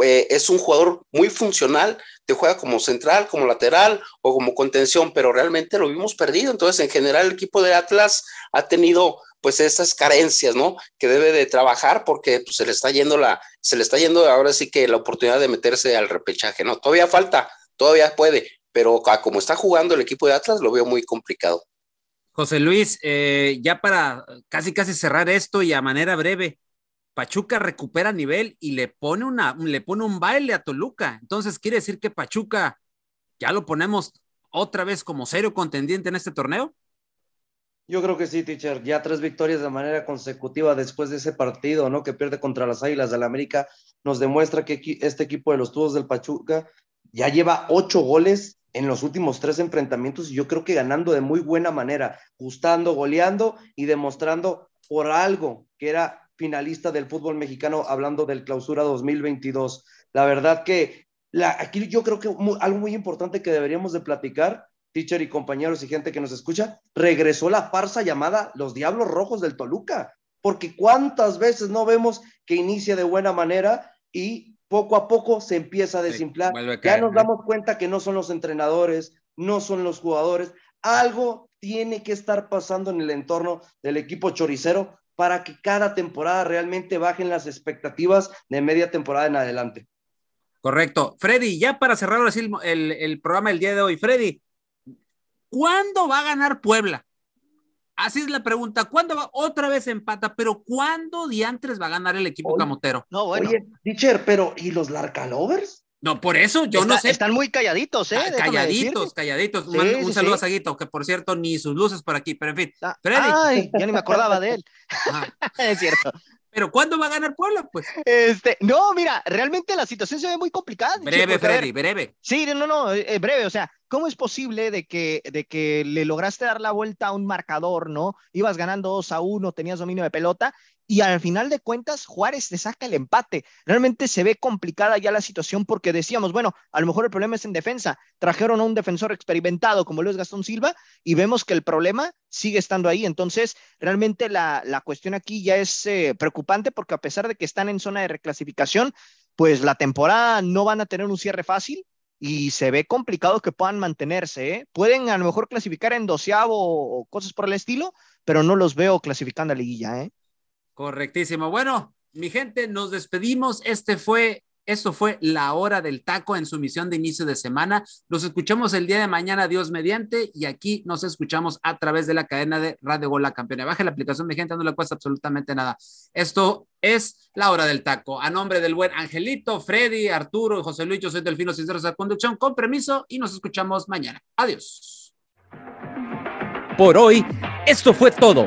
Speaker 4: Eh, es un jugador muy funcional, te juega como central, como lateral o como contención, pero realmente lo vimos perdido. Entonces, en general, el equipo de Atlas ha tenido pues esas carencias, ¿no? Que debe de trabajar porque pues, se le está yendo la, se le está yendo ahora sí que la oportunidad de meterse al repechaje, ¿no? Todavía falta, todavía puede, pero como está jugando el equipo de Atlas, lo veo muy complicado.
Speaker 1: José Luis, eh, ya para casi casi cerrar esto y a manera breve, Pachuca recupera nivel y le pone, una, le pone un baile a Toluca. Entonces, ¿quiere decir que Pachuca ya lo ponemos otra vez como serio contendiente en este torneo?
Speaker 3: Yo creo que sí, teacher. Ya tres victorias de manera consecutiva después de ese partido, ¿no? Que pierde contra las Águilas del la América, nos demuestra que este equipo de los Tubos del Pachuca ya lleva ocho goles en los últimos tres enfrentamientos y yo creo que ganando de muy buena manera, gustando, goleando y demostrando por algo que era finalista del fútbol mexicano hablando del clausura 2022. La verdad que aquí yo creo que algo muy importante que deberíamos de platicar, teacher y compañeros y gente que nos escucha, regresó la farsa llamada Los Diablos Rojos del Toluca, porque cuántas veces no vemos que inicia de buena manera y poco a poco se empieza a desinflar. ya nos damos cuenta que no son los entrenadores, no son los jugadores. Algo tiene que estar pasando en el entorno del equipo choricero para que cada temporada realmente bajen las expectativas de media temporada en adelante.
Speaker 1: Correcto. Freddy, ya para cerrar el, el, programa del día de hoy, Freddy, ¿cuándo va a ganar Puebla? Así es la pregunta. ¿Cuándo va? Otra vez empata, pero ¿cuándo diantres va a ganar el equipo camotero?
Speaker 3: No, bueno. Oye, teacher, pero ¿y los Larcalovers?
Speaker 1: No, por eso yo no sé.
Speaker 2: Están muy calladitos, ¿eh?
Speaker 1: calladitos, calladitos. un, saludo a Saguito, que por cierto, ni sus luces por aquí, pero en fin.
Speaker 2: Ah, Ay, ya ni me acordaba de él. es cierto.
Speaker 1: Pero ¿cuándo va a ganar Puebla? Pues.
Speaker 2: Este, no, mira, realmente la situación se ve muy complicada.
Speaker 1: Breve, Freddy, breve.
Speaker 2: Sí, no, no, eh, breve. O sea, ¿cómo es posible de que, de que le lograste dar la vuelta a un marcador, ¿no? Ibas ganando 2 a 1, tenías dominio de pelota y al final de cuentas Juárez te saca el empate. Realmente se ve complicada ya la situación porque decíamos, bueno, a lo mejor el problema es en defensa. Trajeron a un defensor experimentado como Luis Gastón Silva y vemos que el problema sigue estando ahí. Entonces, realmente la, cuestión aquí ya es eh, preocupante porque a pesar de que están en zona de reclasificación, pues la temporada no van a tener un cierre fácil y se ve complicado que puedan mantenerse. ¿eh? Pueden a lo mejor clasificar en doceavo o cosas por el estilo, pero no los veo clasificando a liguilla. ¿eh?
Speaker 1: Correctísimo. Bueno, mi gente, nos despedimos. Este fue, esto fue la hora del taco en su misión de inicio de semana. Nos escuchamos el día de mañana, Dios mediante, y aquí nos escuchamos a través de la cadena de Radio Gol La Campeona. Baje la aplicación, mi gente, no le cuesta absolutamente nada. Esto es la hora del taco. A nombre del buen Angelito, Freddy, Arturo José Luis, yo soy Delfino Sinceros de Conducción, con permiso, y nos escuchamos mañana. Adiós.
Speaker 6: Por hoy, esto fue todo.